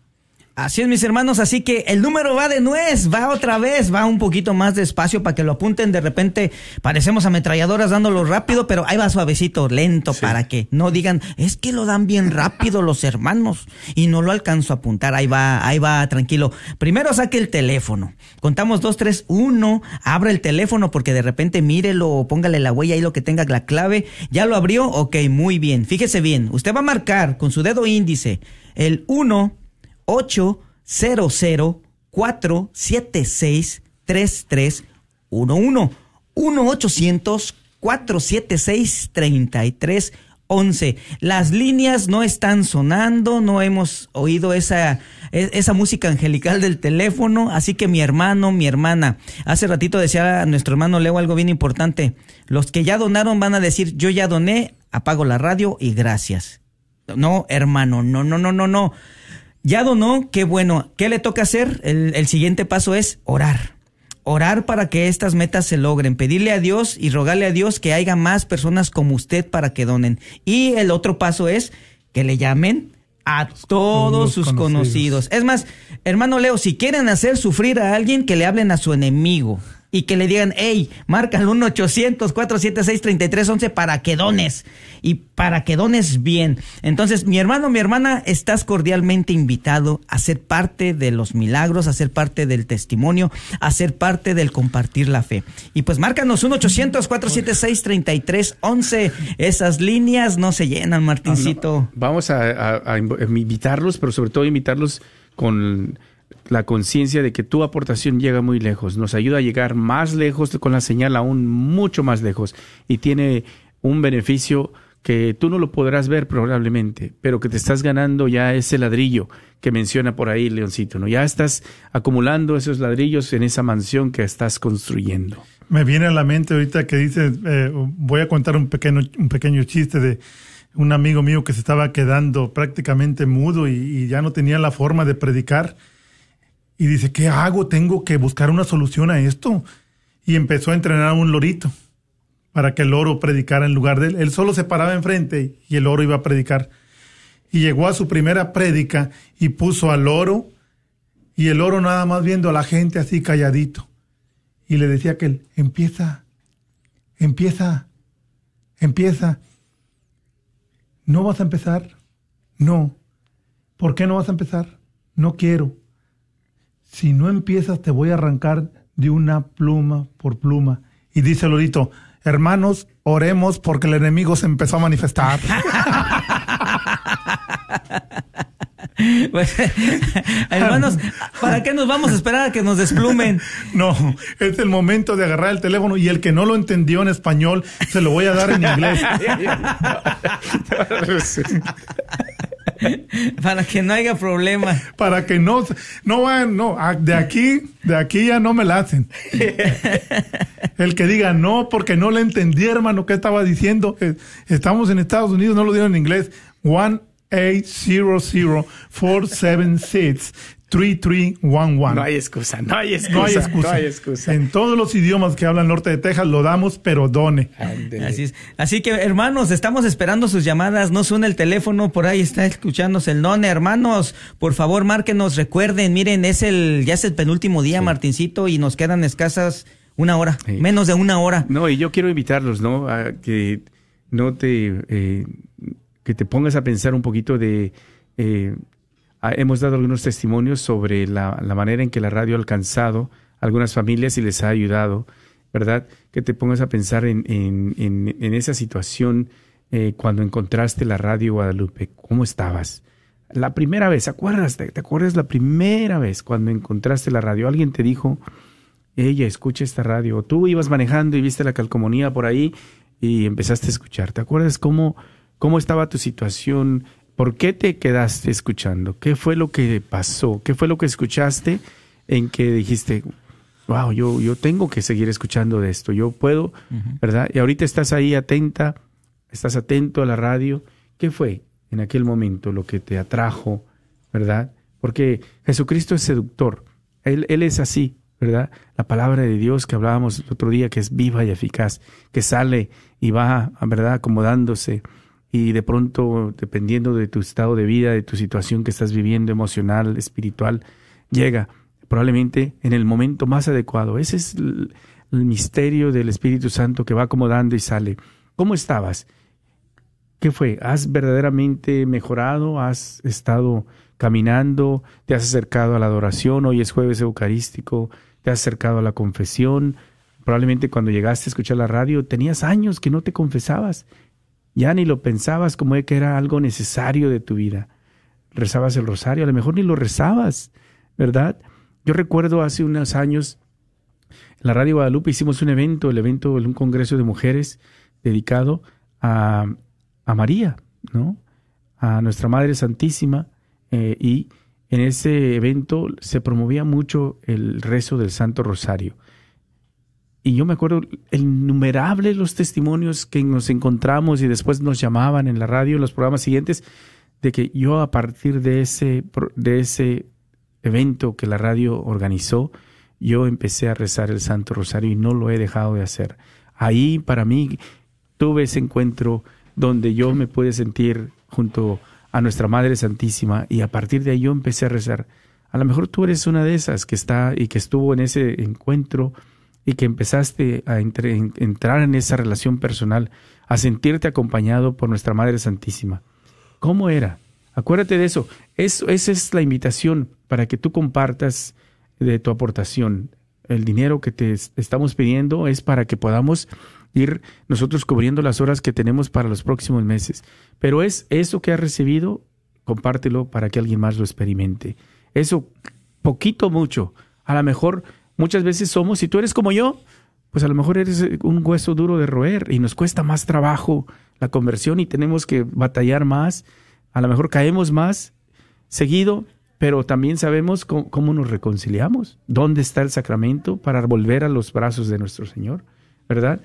Así es, mis hermanos, así que el número va de nuez, va otra vez, va un poquito más despacio para que lo apunten. De repente parecemos ametralladoras dándolo rápido, pero ahí va suavecito, lento, para que no digan, es que lo dan bien rápido los hermanos y no lo alcanzo a apuntar. Ahí va, ahí va, tranquilo. Primero saque el teléfono. Contamos dos, tres, uno, abra el teléfono porque de repente mírelo o póngale la huella ahí lo que tenga la clave. ¿Ya lo abrió? Ok, muy bien. Fíjese bien, usted va a marcar con su dedo índice el 1 800 476 3311 1 800 476 3311 Las líneas no están sonando, no hemos oído esa, e- esa música angelical del teléfono, así que mi hermano, mi hermana, hace ratito decía nuestro hermano Leo algo bien importante, los que ya donaron van a decir, yo ya doné, apago la radio y gracias. No, hermano, no, no, no, no, no. Ya donó, qué bueno. ¿Qué le toca hacer? El, el siguiente paso es orar. Orar para que estas metas se logren, pedirle a Dios y rogarle a Dios que haya más personas como usted para que donen. Y el otro paso es que le llamen a todos sus conocidos. conocidos. Es más, hermano Leo, si quieren hacer sufrir a alguien, que le hablen a su enemigo y que le digan, hey, marca el 1-800-476-3311 para que dones y para que dones bien. Entonces, mi hermano, mi hermana, estás cordialmente invitado a ser parte de los milagros, a ser parte del testimonio, a ser parte del compartir la fe. Y pues márcanos 1-800-476-3311. Esas líneas no se llenan, Martincito. Vamos a, a- a invitarlos, pero sobre todo invitarlos con la conciencia de que tu aportación llega muy lejos, nos ayuda a llegar más lejos con la señal aún mucho más lejos y tiene un beneficio que tú no lo podrás ver probablemente, pero que te estás ganando ya ese ladrillo que menciona por ahí Leoncito, ¿no? Ya estás acumulando esos ladrillos en esa mansión que estás construyendo. Me viene a la mente ahorita que dice, eh, voy a contar un pequeño, un pequeño chiste de un amigo mío que se estaba quedando prácticamente mudo y ya no tenía la forma de predicar. Y dice, ¿qué hago? Tengo que buscar una solución a esto. Y empezó a entrenar a un lorito para que el loro predicara en lugar de él. Él solo se paraba enfrente y el loro iba a predicar. Y llegó a su primera prédica y puso al loro y el loro nada más viendo a la gente así calladito y le decía que él, empieza, empieza, empieza. ¿No vas a empezar? No. ¿Por qué no vas a empezar? No quiero. Si no empiezas te voy a arrancar de una pluma por pluma. Y dice el lorito, hermanos, oremos porque el enemigo se empezó a manifestar. Pues, hermanos, ¿para qué nos vamos a esperar a que nos desplumen? No, es el momento de agarrar el teléfono y el que no lo entendió en español se lo voy a dar en inglés. Para que no haya problema. para que no no vayan, no, de aquí, de aquí ya no me la hacen. El que diga no, porque no le entendí, hermano, qué estaba diciendo. Estamos en Estados Unidos, no lo dieron en inglés. 1-800-476-3311. No hay excusa, no hay excusa, No hay excusa. no hay excusa. En todos los idiomas que hablan norte de Texas lo damos, pero done. Así es. Así que, hermanos, estamos esperando sus llamadas. No suena el teléfono, por ahí está escuchándose el none. Hermanos, por favor, márquenos, recuerden, miren, es el, ya es el penúltimo día, Martincito, y nos quedan escasas una hora, Sí. menos de una hora. No, y yo quiero invitarlos, ¿no? A que no te, eh, que te pongas a pensar un poquito de, eh, ah, hemos dado algunos testimonios sobre la, manera en que la radio ha alcanzado a algunas familias y les ha ayudado, ¿verdad? Que te pongas a pensar en, en, esa situación eh, cuando encontraste la radio Guadalupe, ¿cómo estabas? La primera vez, ¿acuerdas? ¿Te, acuerdas la primera vez cuando encontraste la radio? Alguien te dijo, ella escucha esta radio. Tú ibas manejando y viste la calcomanía por ahí y empezaste a escuchar. ¿Te acuerdas cómo, cómo estaba tu situación? ¿Por qué te quedaste escuchando? ¿Qué fue lo que pasó? ¿Qué fue lo que escuchaste en que dijiste, wow, yo, yo tengo que seguir escuchando de esto, yo puedo, ¿verdad? Y ahorita estás ahí atenta, estás atento a la radio. ¿Qué fue en aquel momento lo que te atrajo, ¿verdad? Porque Jesucristo es seductor, Él, él es así, ¿verdad? La palabra de Dios que hablábamos el otro día, que es viva y eficaz, que sale y va, ¿verdad?, acomodándose y de pronto, dependiendo de tu estado de vida, de tu situación que estás viviendo, emocional, espiritual, llega probablemente en el momento más adecuado. Ese es el, misterio del Espíritu Santo que va acomodando y sale. ¿Cómo estabas? ¿Qué fue? ¿Has verdaderamente mejorado? ¿Has estado caminando? ¿Te has acercado a la adoración? Hoy es jueves eucarístico. ¿Te has acercado a la confesión? Probablemente cuando llegaste a escuchar la radio tenías años que no te confesabas. Ya ni lo pensabas como que era algo necesario de tu vida. Rezabas el rosario, a lo mejor ni lo rezabas, ¿verdad? Yo recuerdo hace unos años, en la Radio Guadalupe hicimos un evento, el evento, un congreso de mujeres dedicado a, a María, ¿no? A nuestra Madre Santísima. eh, y en ese evento se promovía mucho el rezo del Santo Rosario. Y yo me acuerdo innumerables los testimonios que nos encontramos y después nos llamaban en la radio, en los programas siguientes, de que yo a partir de ese, de ese evento que la radio organizó, yo empecé a rezar el Santo Rosario y no lo he dejado de hacer. Ahí para mí tuve ese encuentro donde yo me pude sentir junto a nuestra Madre Santísima y a partir de ahí yo empecé a rezar. A lo mejor tú eres una de esas que está y que estuvo en ese encuentro y que empezaste a entrar en esa relación personal, a sentirte acompañado por nuestra Madre Santísima. ¿Cómo era? Acuérdate de eso. eso. Esa es la invitación para que tú compartas de tu aportación. El dinero que te es- estamos pidiendo es para que podamos ir nosotros cubriendo las horas que tenemos para los próximos meses. Pero es eso que has recibido, compártelo para que alguien más lo experimente. Eso, poquito mucho. A lo mejor muchas veces somos, si tú eres como yo, pues a lo mejor eres eh, un hueso duro de roer y nos cuesta más trabajo la conversión y tenemos que batallar más. A lo mejor caemos más seguido, pero también sabemos cómo, cómo nos reconciliamos, dónde está el sacramento para volver a los brazos de nuestro Señor, ¿verdad?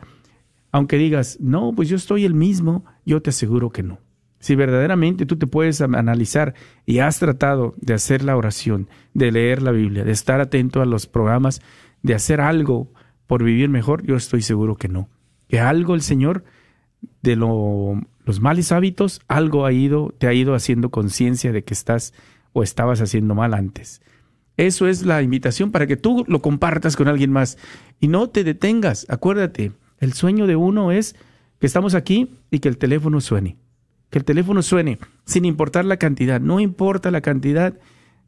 Aunque digas, no, pues yo estoy el mismo, yo te aseguro que no. Si verdaderamente tú te puedes analizar y has tratado de hacer la oración, de leer la Biblia, de estar atento a los programas, de hacer algo por vivir mejor, yo estoy seguro que no. Que algo el Señor de lo- los malos hábitos, algo ha ido, te ha ido haciendo conciencia de que estás o estabas haciendo mal antes. Eso es la invitación para que tú lo compartas con alguien más y no te detengas. Acuérdate, el sueño de uno es que estamos aquí y que el teléfono suene. Que el teléfono suene sin importar la cantidad. No importa la cantidad,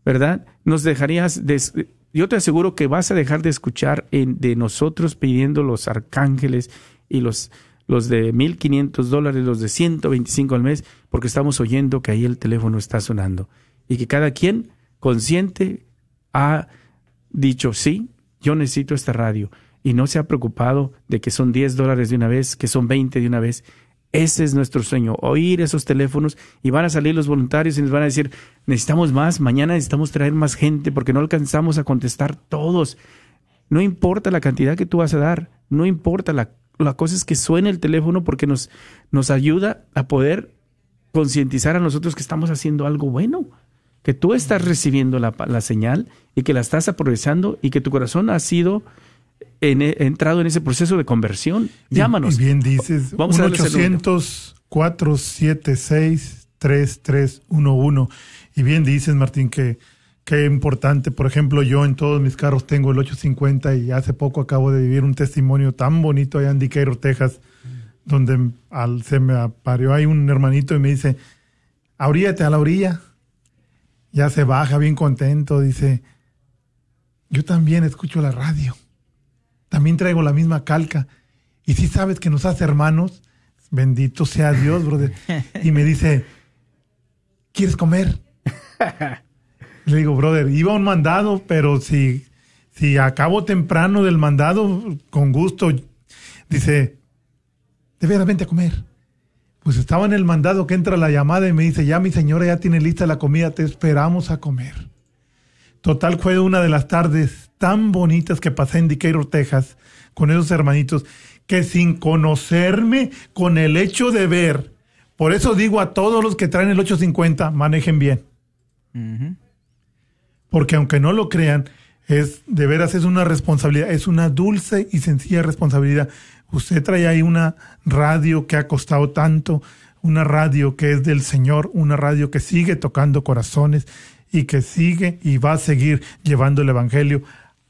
¿verdad? Nos dejarías de, yo te aseguro que vas a dejar de escuchar en- de nosotros pidiendo los arcángeles y los, los de 1500 dólares, los de 125 al mes, porque estamos oyendo que ahí el teléfono está sonando. Y que cada quien consciente ha dicho, sí, yo necesito esta radio. Y no se ha preocupado de que son 10 dólares de una vez, que son 20 de una vez. Ese es nuestro sueño, oír esos teléfonos y van a salir los voluntarios y nos van a decir, necesitamos más, mañana necesitamos traer más gente porque no alcanzamos a contestar todos. No importa la cantidad que tú vas a dar, no importa la, la cosa es que suene el teléfono porque nos, nos ayuda a poder concientizar a nosotros que estamos haciendo algo bueno, que tú estás recibiendo la, la señal y que la estás aprovechando y que tu corazón ha sido en, entrado en ese proceso de conversión. Llámanos. Y, bien dices, Vamos a darles el número. 1-800-476-3311. Y bien dices, Martín, que qué importante. Por ejemplo, yo en todos mis carros tengo el 850 y hace poco acabo de vivir un testimonio tan bonito allá en Decatur, Texas, donde al, se me apareció ahí un hermanito y me dice, abríate a la orilla. Ya se baja bien contento, dice, yo también escucho la radio también traigo la misma calca. Y si sabes que nos hace hermanos, bendito sea Dios, brother. Y me dice, ¿quieres comer? Le digo, brother, iba a un mandado, pero si, si acabo temprano del mandado, con gusto. Dice, de veras, vente a comer. Pues estaba en el mandado que entra la llamada y me dice, ya mi señora ya tiene lista la comida, te esperamos a comer. Total fue una de las tardes tan bonitas que pasé en Decatur, Texas, con esos hermanitos, que sin conocerme, con el hecho de ver, por eso digo a todos los que traen el 850, manejen bien. Porque aunque no lo crean, es de veras es una responsabilidad, es una dulce y sencilla responsabilidad. Usted trae ahí una radio que ha costado tanto, una radio que es del Señor, una radio que sigue tocando corazones y que sigue y va a seguir llevando el Evangelio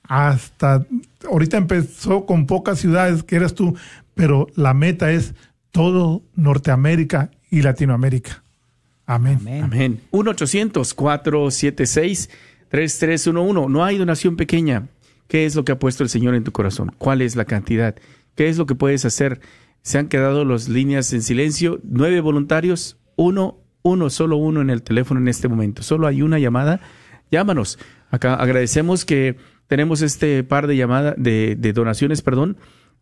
hasta, ahorita empezó con pocas ciudades que eres tú, pero la meta es todo Norteamérica y Latinoamérica. Amén. Amén. Amén. 1-800-476-3311. No hay donación pequeña. ¿Qué es lo que ha puesto el Señor en tu corazón? ¿Cuál es la cantidad? ¿Qué es lo que puedes hacer? Se han quedado las líneas en silencio. Nueve voluntarios. Uno, uno, solo uno en el teléfono en este momento. Solo hay una llamada. Llámanos. Acá agradecemos que tenemos este par de llamadas, de, de donaciones, perdón,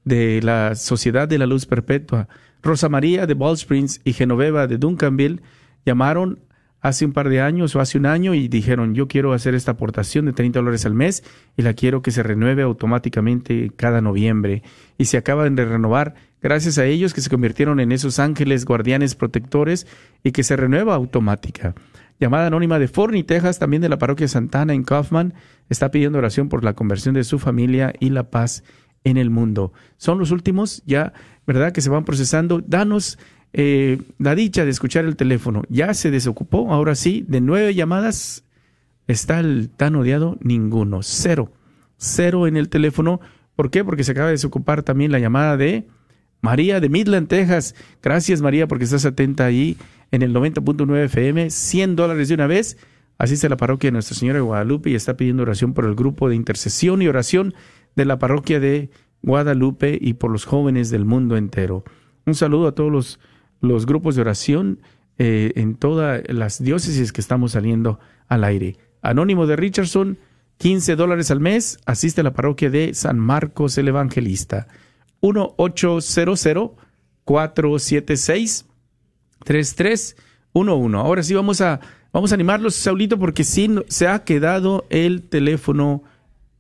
de la Sociedad de la Luz Perpetua. Rosa María de Ball Springs y Genoveva de Duncanville llamaron hace un par de años o hace un año y dijeron, yo quiero hacer esta aportación de 30 dólares al mes y la quiero que se renueve automáticamente cada noviembre. Y se acaban de renovar gracias a ellos que se convirtieron en esos ángeles guardianes protectores y que se renueva automática. Llamada anónima de Forney, Texas, también de la parroquia Santana en Kaufman, está pidiendo oración por la conversión de su familia y la paz en el mundo. Son los últimos ya, ¿verdad? Que se van procesando. Danos eh, la dicha de escuchar el teléfono. Ya se desocupó, ahora sí, de nueve llamadas, ¿está el tan odiado? Ninguno, cero. Cero en el teléfono. ¿Por qué? Porque se acaba de desocupar también la llamada de María de Midland, Texas. Gracias María porque estás atenta ahí en el 90.9 FM, 100 dólares de una vez. Asiste a la parroquia de Nuestra Señora de Guadalupe y está pidiendo oración por el grupo de intercesión y oración de la parroquia de Guadalupe y por los jóvenes del mundo entero. Un saludo a todos los, los grupos de oración eh, en todas las diócesis que estamos saliendo al aire. Anónimo de Richardson, 15 dólares al mes, asiste a la parroquia de San Marcos el Evangelista. 1-800-476-3311. Ahora sí vamos a, vamos a animarlos, Saulito, porque sí se ha quedado el teléfono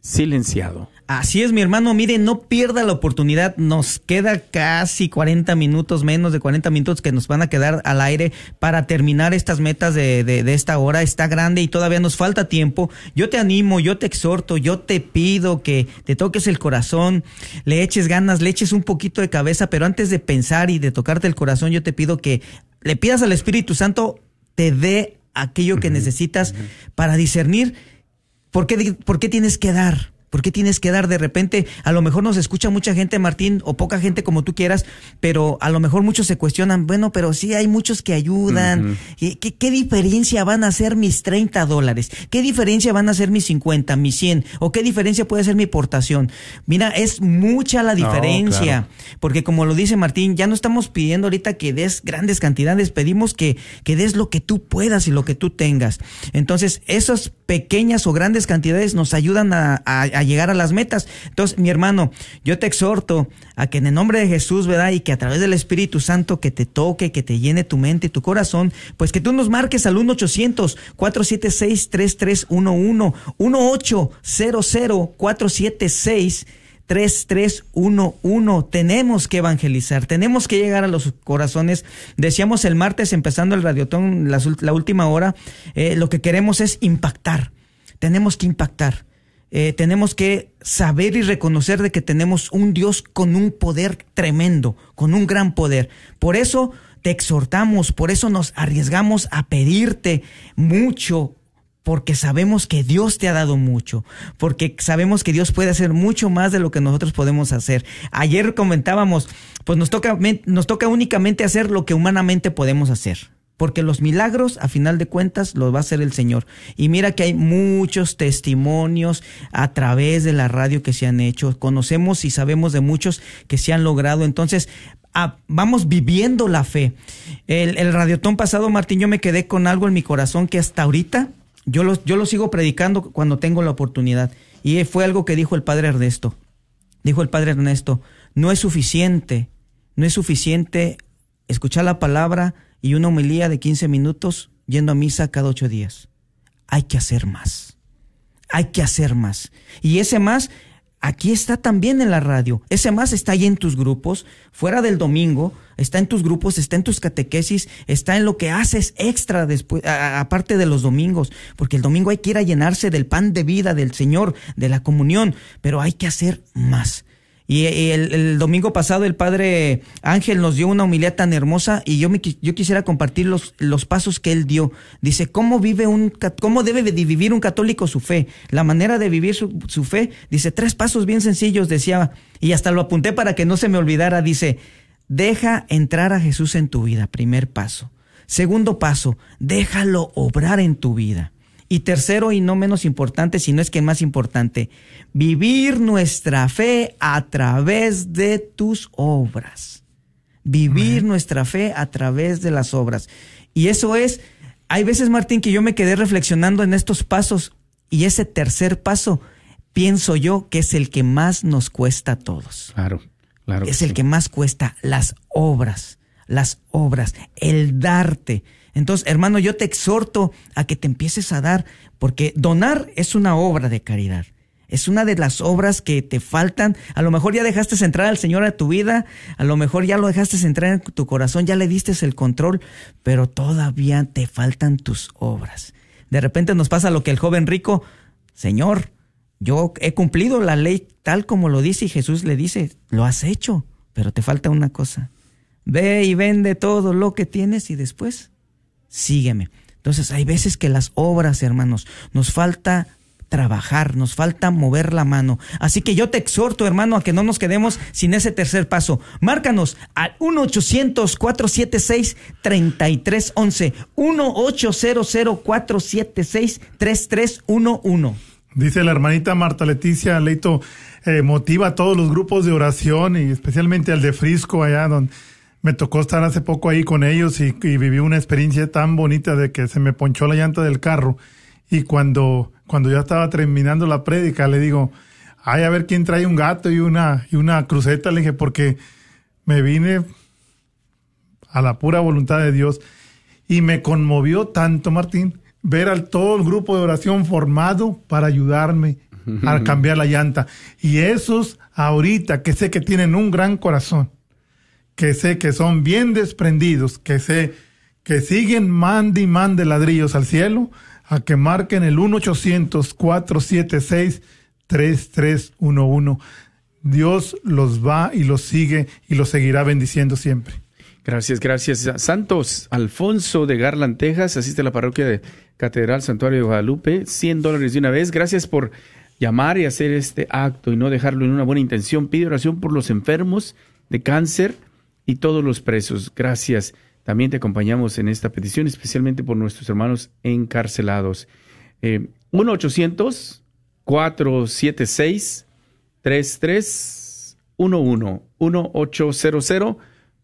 silenciado. Así es, mi hermano. Mire, no pierda la oportunidad. Nos queda casi 40 minutos, menos de 40 minutos que nos van a quedar al aire para terminar estas metas de, de, de, esta hora. Está grande y todavía nos falta tiempo. Yo te animo, yo te exhorto, yo te pido que te toques el corazón, le eches ganas, le eches un poquito de cabeza, pero antes de pensar y de tocarte el corazón, yo te pido que le pidas al Espíritu Santo te dé aquello que necesitas para discernir por qué, por qué tienes que dar. ¿Por qué tienes que dar de repente? A lo mejor nos escucha mucha gente, Martín, o poca gente como tú quieras, pero a lo mejor muchos se cuestionan, bueno, pero sí hay muchos que ayudan. Uh -huh. ¿Qué, ¿Qué, diferencia van a hacer mis 30 dólares? ¿Qué diferencia van a hacer mis 50, mis 100? ¿O qué diferencia puede ser mi portación? Mira, es mucha la diferencia. No, claro. Porque como lo dice Martín, ya no estamos pidiendo ahorita que des grandes cantidades, pedimos que, que des lo que tú puedas y lo que tú tengas. Entonces, esas pequeñas o grandes cantidades nos ayudan a, a, a llegar a las metas. Entonces, mi hermano, yo te exhorto a que en el nombre de Jesús, ¿verdad? Y que a través del Espíritu Santo que te toque, que te llene tu mente y tu corazón, pues que tú nos marques al 1-800-476-3311, 1-800-476 3311. Tenemos que evangelizar, tenemos que llegar a los corazones. Decíamos el martes, empezando el radiotón, la, la última hora, eh, lo que queremos es impactar. Tenemos que impactar. Eh, tenemos que saber y reconocer de que tenemos un Dios con un poder tremendo, con un gran poder. Por eso te exhortamos, por eso nos arriesgamos a pedirte mucho, porque sabemos que Dios te ha dado mucho, porque sabemos que Dios puede hacer mucho más de lo que nosotros podemos hacer. Ayer comentábamos, pues nos toca, nos toca únicamente hacer lo que humanamente podemos hacer porque los milagros, a final de cuentas, los va a hacer el Señor. Y mira que hay muchos testimonios a través de la radio que se han hecho. Conocemos y sabemos de muchos que se han logrado. Entonces, ah, vamos viviendo la fe. El, el radiotón pasado, Martín, yo me quedé con algo en mi corazón que hasta ahorita yo lo, yo lo sigo predicando cuando tengo la oportunidad. Y fue algo que dijo el padre Ernesto. Dijo el padre Ernesto, no es suficiente, no es suficiente escuchar la palabra, y una homilía de 15 minutos yendo a misa cada ocho días. Hay que hacer más. Hay que hacer más. Y ese más, aquí está también en la radio. Ese más está ahí en tus grupos, fuera del domingo, está en tus grupos, está en tus catequesis, está en lo que haces extra después, aparte de los domingos, porque el domingo hay que ir a llenarse del pan de vida del Señor, de la comunión, pero hay que hacer más. Y el, domingo pasado el padre Ángel nos dio una humildad tan hermosa y yo, me, yo quisiera compartir los, los pasos que él dio. Dice, ¿cómo, vive un, ¿cómo debe de vivir un católico su fe? La manera de vivir su, su fe, dice, tres pasos bien sencillos, decía, y hasta lo apunté para que no se me olvidara, dice, deja entrar a Jesús en tu vida, primer paso. Segundo paso, déjalo obrar en tu vida. Y tercero y no menos importante, si no es que más importante, vivir nuestra fe a través de tus obras. Vivir Amén. nuestra fe a través de las obras. Y eso es, hay veces, Martín, que yo me quedé reflexionando en estos pasos y ese tercer paso, pienso yo que es el que más nos cuesta a todos. Claro, claro. Es el sí. que más cuesta las obras, las obras, el darte. Entonces, hermano, yo te exhorto a que te empieces a dar, porque donar es una obra de caridad. Es una de las obras que te faltan. A lo mejor ya dejaste entrar al Señor a tu vida, a lo mejor ya lo dejaste entrar en tu corazón, ya le diste el control, pero todavía te faltan tus obras. De repente nos pasa lo que el joven rico, Señor, yo he cumplido la ley tal como lo dice y Jesús le dice, lo has hecho, pero te falta una cosa. Ve y vende todo lo que tienes y después sígueme. Entonces hay veces que las obras, hermanos, nos falta trabajar, nos falta mover la mano. Así que yo te exhorto, hermano, a que no nos quedemos sin ese tercer paso. Márcanos al 1-800-476-3311. 1-800-476-3311. Dice la hermanita Marta Leticia Leito, eh, motiva a todos los grupos de oración y especialmente al de Frisco allá donde me tocó estar hace poco ahí con ellos y, y viví una experiencia tan bonita de que se me ponchó la llanta del carro y cuando, cuando ya estaba terminando la prédica le digo, ay, a ver quién trae un gato y una, y una cruceta, le dije, porque me vine a la pura voluntad de Dios y me conmovió tanto, Martín, ver al todo el grupo de oración formado para ayudarme a cambiar la llanta. Y esos ahorita que sé que tienen un gran corazón, que sé que son bien desprendidos, que sé que siguen mande y mande ladrillos al cielo, a que marquen el 1-800-476-3311. Dios los va y los sigue y los seguirá bendiciendo siempre. Gracias, gracias. Santos Alfonso de Garland, Texas, asiste a la parroquia de Catedral Santuario de Guadalupe, 100 dólares de una vez. Gracias por llamar y hacer este acto y no dejarlo en una buena intención. Pide oración por los enfermos de cáncer y todos los presos. Gracias. También te acompañamos en esta petición, especialmente por nuestros hermanos encarcelados. Eh, 1-800-476-3311.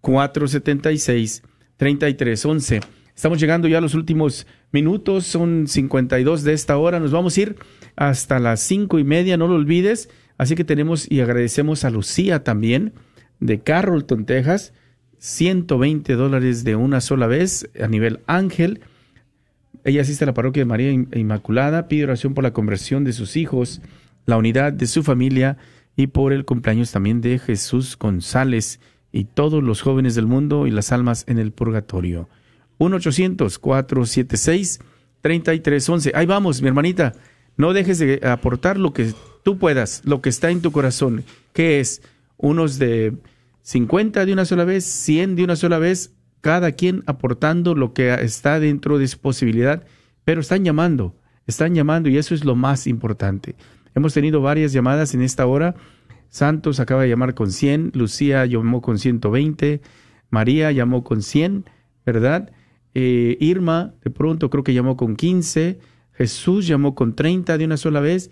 1-800-476-3311. Estamos llegando ya a los últimos minutos, son 52 de esta hora. Nos vamos a ir hasta las cinco y media, no lo olvides. Así que tenemos y agradecemos a Lucía también de Carrollton, Texas. 120 dólares de una sola vez a nivel ángel. Ella asiste a la parroquia de María Inmaculada, pide oración por la conversión de sus hijos, la unidad de su familia y por el cumpleaños también de Jesús González y todos los jóvenes del mundo y las almas en el purgatorio. 1-800-476-3311. Ahí vamos, mi hermanita. No dejes de aportar lo que tú puedas, lo que está en tu corazón. ¿Qué es? Unos de 50 de una sola vez, 100 de una sola vez, cada quien aportando lo que está dentro de su posibilidad, pero están llamando, están llamando y eso es lo más importante. Hemos tenido varias llamadas en esta hora. Santos acaba de llamar con 100, Lucía llamó con 120, María llamó con 100, ¿verdad? Eh, Irma de pronto creo que llamó con 15, Jesús llamó con 30 de una sola vez,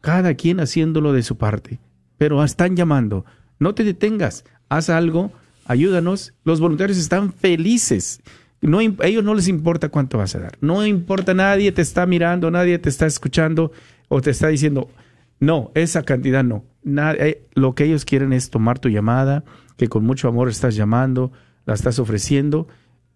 cada quien haciéndolo de su parte, pero están llamando. No te detengas, haz algo, ayúdanos. Los voluntarios están felices. No, a ellos no les importa cuánto vas a dar. No importa, nadie te está mirando, nadie te está escuchando o te está diciendo, no, esa cantidad no. Nadie, lo que ellos quieren es tomar tu llamada, que con mucho amor estás llamando, la estás ofreciendo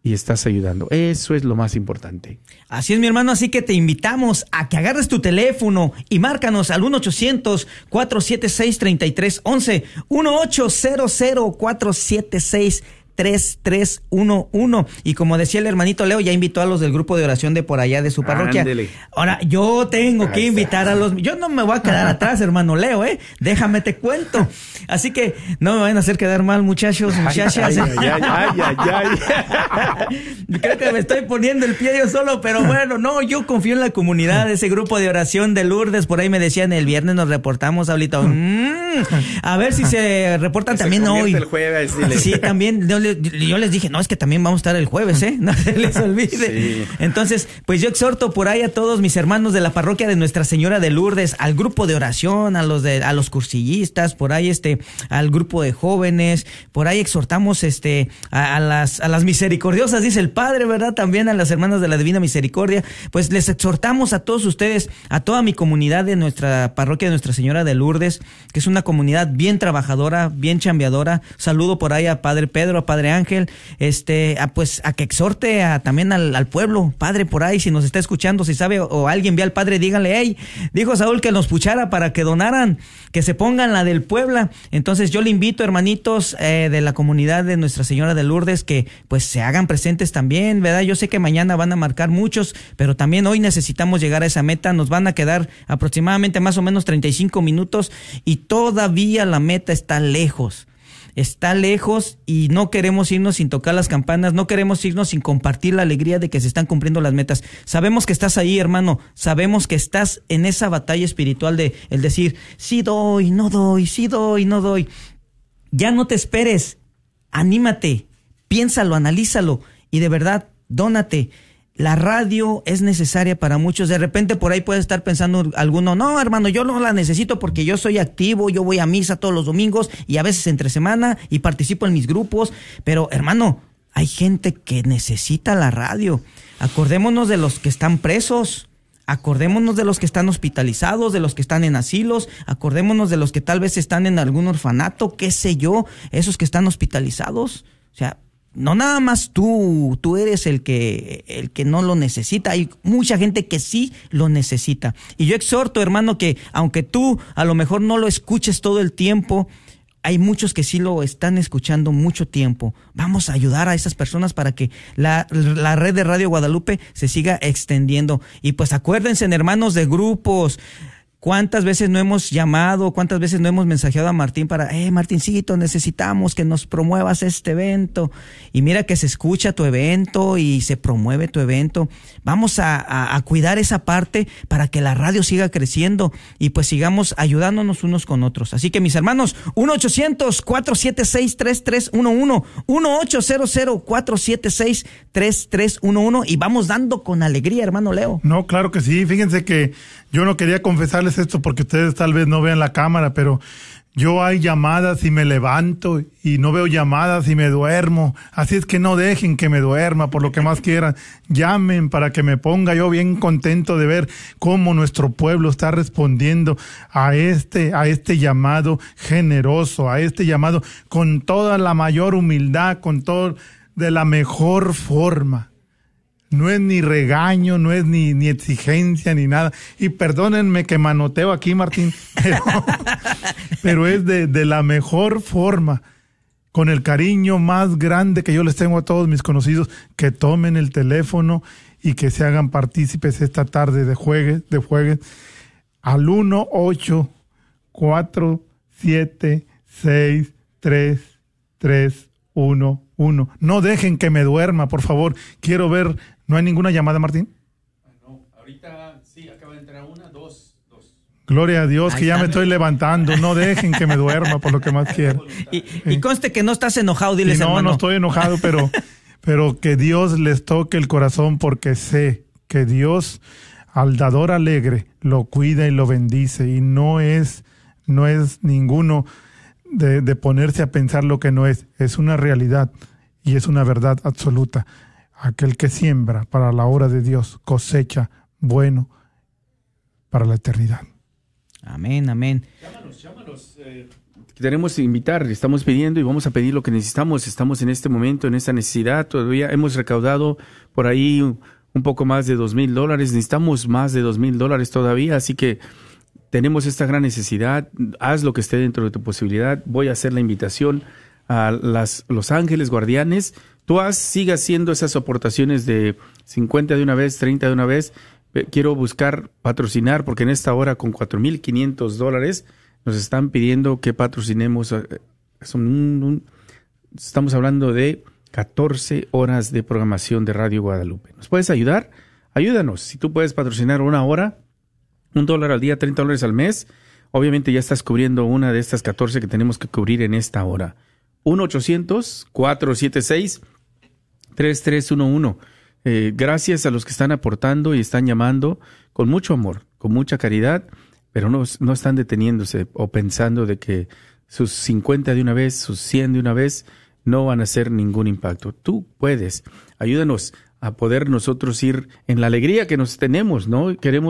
y estás ayudando. Eso es lo más importante. Así es, mi hermano, así que te invitamos a que agarres tu teléfono y márcanos al 1-800-476-3311. 1-800-476-3311. 3311 y como decía el hermanito Leo ya invitó a los del grupo de oración de por allá de su parroquia. Ándele. Ahora yo tengo que invitar a los yo no me voy a quedar atrás, hermano Leo, eh. Déjame te cuento. Así que no me vayan a hacer quedar mal, muchachos, muchachas. Ay, ay, ay, ay, ay. Creo que me estoy poniendo el pie yo solo, pero bueno, no, yo confío en la comunidad, ese grupo de oración de Lourdes, por ahí me decían el viernes nos reportamos ahorita. Mm, a ver si se reportan Se también hoy. el jueves, dile. Sí, también le- yo les dije, no, es que también vamos a estar el jueves, ¿eh? No se les olvide. Sí. Entonces, pues yo exhorto por ahí a todos mis hermanos de la parroquia de Nuestra Señora de Lourdes, al grupo de oración, a los de, a los cursillistas, por ahí este, al grupo de jóvenes, por ahí exhortamos este, a, a las, a las misericordiosas, dice el Padre, ¿verdad? También a las hermanas de la Divina Misericordia. Pues les exhortamos a todos ustedes, a toda mi comunidad de nuestra parroquia de Nuestra Señora de Lourdes, que es una comunidad bien trabajadora, bien chambeadora. Saludo por ahí a Padre Pedro, a Padre Padre Ángel, este, a, pues a que exhorte a, también al, al pueblo, Padre, por ahí, si nos está escuchando, si sabe o, alguien ve al Padre, díganle, hey, dijo Saúl que nos puchara para que donaran, que se pongan la del Puebla. Entonces yo le invito, hermanitos eh, de la comunidad de Nuestra Señora de Lourdes, que pues se hagan presentes también, ¿verdad? Yo sé que mañana van a marcar muchos, pero también hoy necesitamos llegar a esa meta. Nos van a quedar aproximadamente más o menos 35 minutos y todavía la meta está lejos está lejos y no queremos irnos sin tocar las campanas, no queremos irnos sin compartir la alegría de que se están cumpliendo las metas. Sabemos que estás ahí, hermano, sabemos que estás en esa batalla espiritual de el decir, sí doy, no doy, sí doy, no doy. Ya no te esperes, anímate, piénsalo, analízalo y de verdad, dónate. La radio es necesaria para muchos. De repente por ahí puede estar pensando alguno, no, hermano, yo no la necesito porque yo soy activo, yo voy a misa todos los domingos y a veces entre semana y participo en mis grupos. Pero, hermano, hay gente que necesita la radio. Acordémonos de los que están presos. Acordémonos de los que están hospitalizados, de los que están en asilos, acordémonos de los que tal vez están en algún orfanato, qué sé yo, esos que están hospitalizados. O sea, no nada más tú, tú eres el que, el que no lo necesita. Hay mucha gente que sí lo necesita. Y yo exhorto, hermano, que aunque tú a lo mejor no lo escuches todo el tiempo, hay muchos que sí lo están escuchando mucho tiempo. Vamos a ayudar a esas personas para que la, la red de Radio Guadalupe se siga extendiendo. Y pues acuérdense, hermanos de grupos, ¿Cuántas veces no hemos llamado, cuántas veces no hemos mensajeado a Martín para, eh, Martincito, necesitamos que nos promuevas este evento? Y mira que se escucha tu evento y se promueve tu evento. Vamos a, a, a cuidar esa parte para que la radio siga creciendo y pues sigamos ayudándonos unos con otros. Así que mis hermanos, 1-800-476-3311, 1-800-476-3311 y vamos dando con alegría, hermano Leo. No, claro que sí. Fíjense que yo no quería confesarles esto porque ustedes tal vez no vean la cámara, pero yo hay llamadas y me levanto y no veo llamadas y me duermo. Así es que no dejen que me duerma por lo que más quieran. Llamen para que me ponga yo bien contento de ver cómo nuestro pueblo está respondiendo a este, a este llamado generoso, a este llamado con toda la mayor humildad, con todo de la mejor forma. No es ni regaño, no es ni, ni exigencia, ni nada. Y perdónenme que manoteo aquí, Martín, pero, pero es de, de la mejor forma, con el cariño más grande que yo les tengo a todos mis conocidos, que tomen el teléfono y que se hagan partícipes esta tarde de juegues, de juegues al 1 8 4 7 6 3 3 1 1. No dejen que me duerma, por favor. Quiero ver ¿No hay ninguna llamada, Martín? No, ahorita sí, acaba de entrar una, dos, dos. Gloria a Dios, Ahí que ya me estoy levantando. No dejen que me duerma por lo que más quiero. Y, y conste que no estás enojado, Y diles no, hermano. no estoy enojado, pero, pero que Dios les toque el corazón porque sé que Dios al dador alegre lo cuida y lo bendice y no es, no es ninguno de, de ponerse a pensar lo que no es. Es una realidad y es una verdad absoluta. Aquel que siembra para la hora de Dios cosecha bueno para la eternidad. Amén, amén. Queremos invitar, estamos pidiendo y vamos a pedir lo que necesitamos. Estamos en este momento, en esta necesidad. Todavía hemos recaudado por ahí un un poco más de dos mil dólares. Necesitamos más de dos mil dólares todavía. Así que tenemos esta gran necesidad. Haz lo que esté dentro de tu posibilidad. Voy a hacer la invitación a las, los ángeles guardianes. Tú haz, siga haciendo esas aportaciones de 50 de una vez, 30 de una vez. Quiero buscar patrocinar porque en esta hora con 4.500 dólares nos están pidiendo que patrocinemos. eh, estamos hablando de 14 horas de programación de Radio Guadalupe. ¿Nos puedes ayudar? Ayúdanos. Si tú puedes patrocinar una hora, un dólar al día, 30 dólares al mes, obviamente ya estás cubriendo una de estas 14 que tenemos que cubrir en esta hora. 1-800-476-3311. Eh, gracias a los que están aportando y están llamando con mucho amor, con mucha caridad, pero no, no están deteniéndose o pensando de que sus 50 de una vez, sus 100 de una vez, no van a hacer ningún impacto. Tú puedes. Ayúdanos a poder nosotros ir en la alegría que nos tenemos, ¿no? Queremos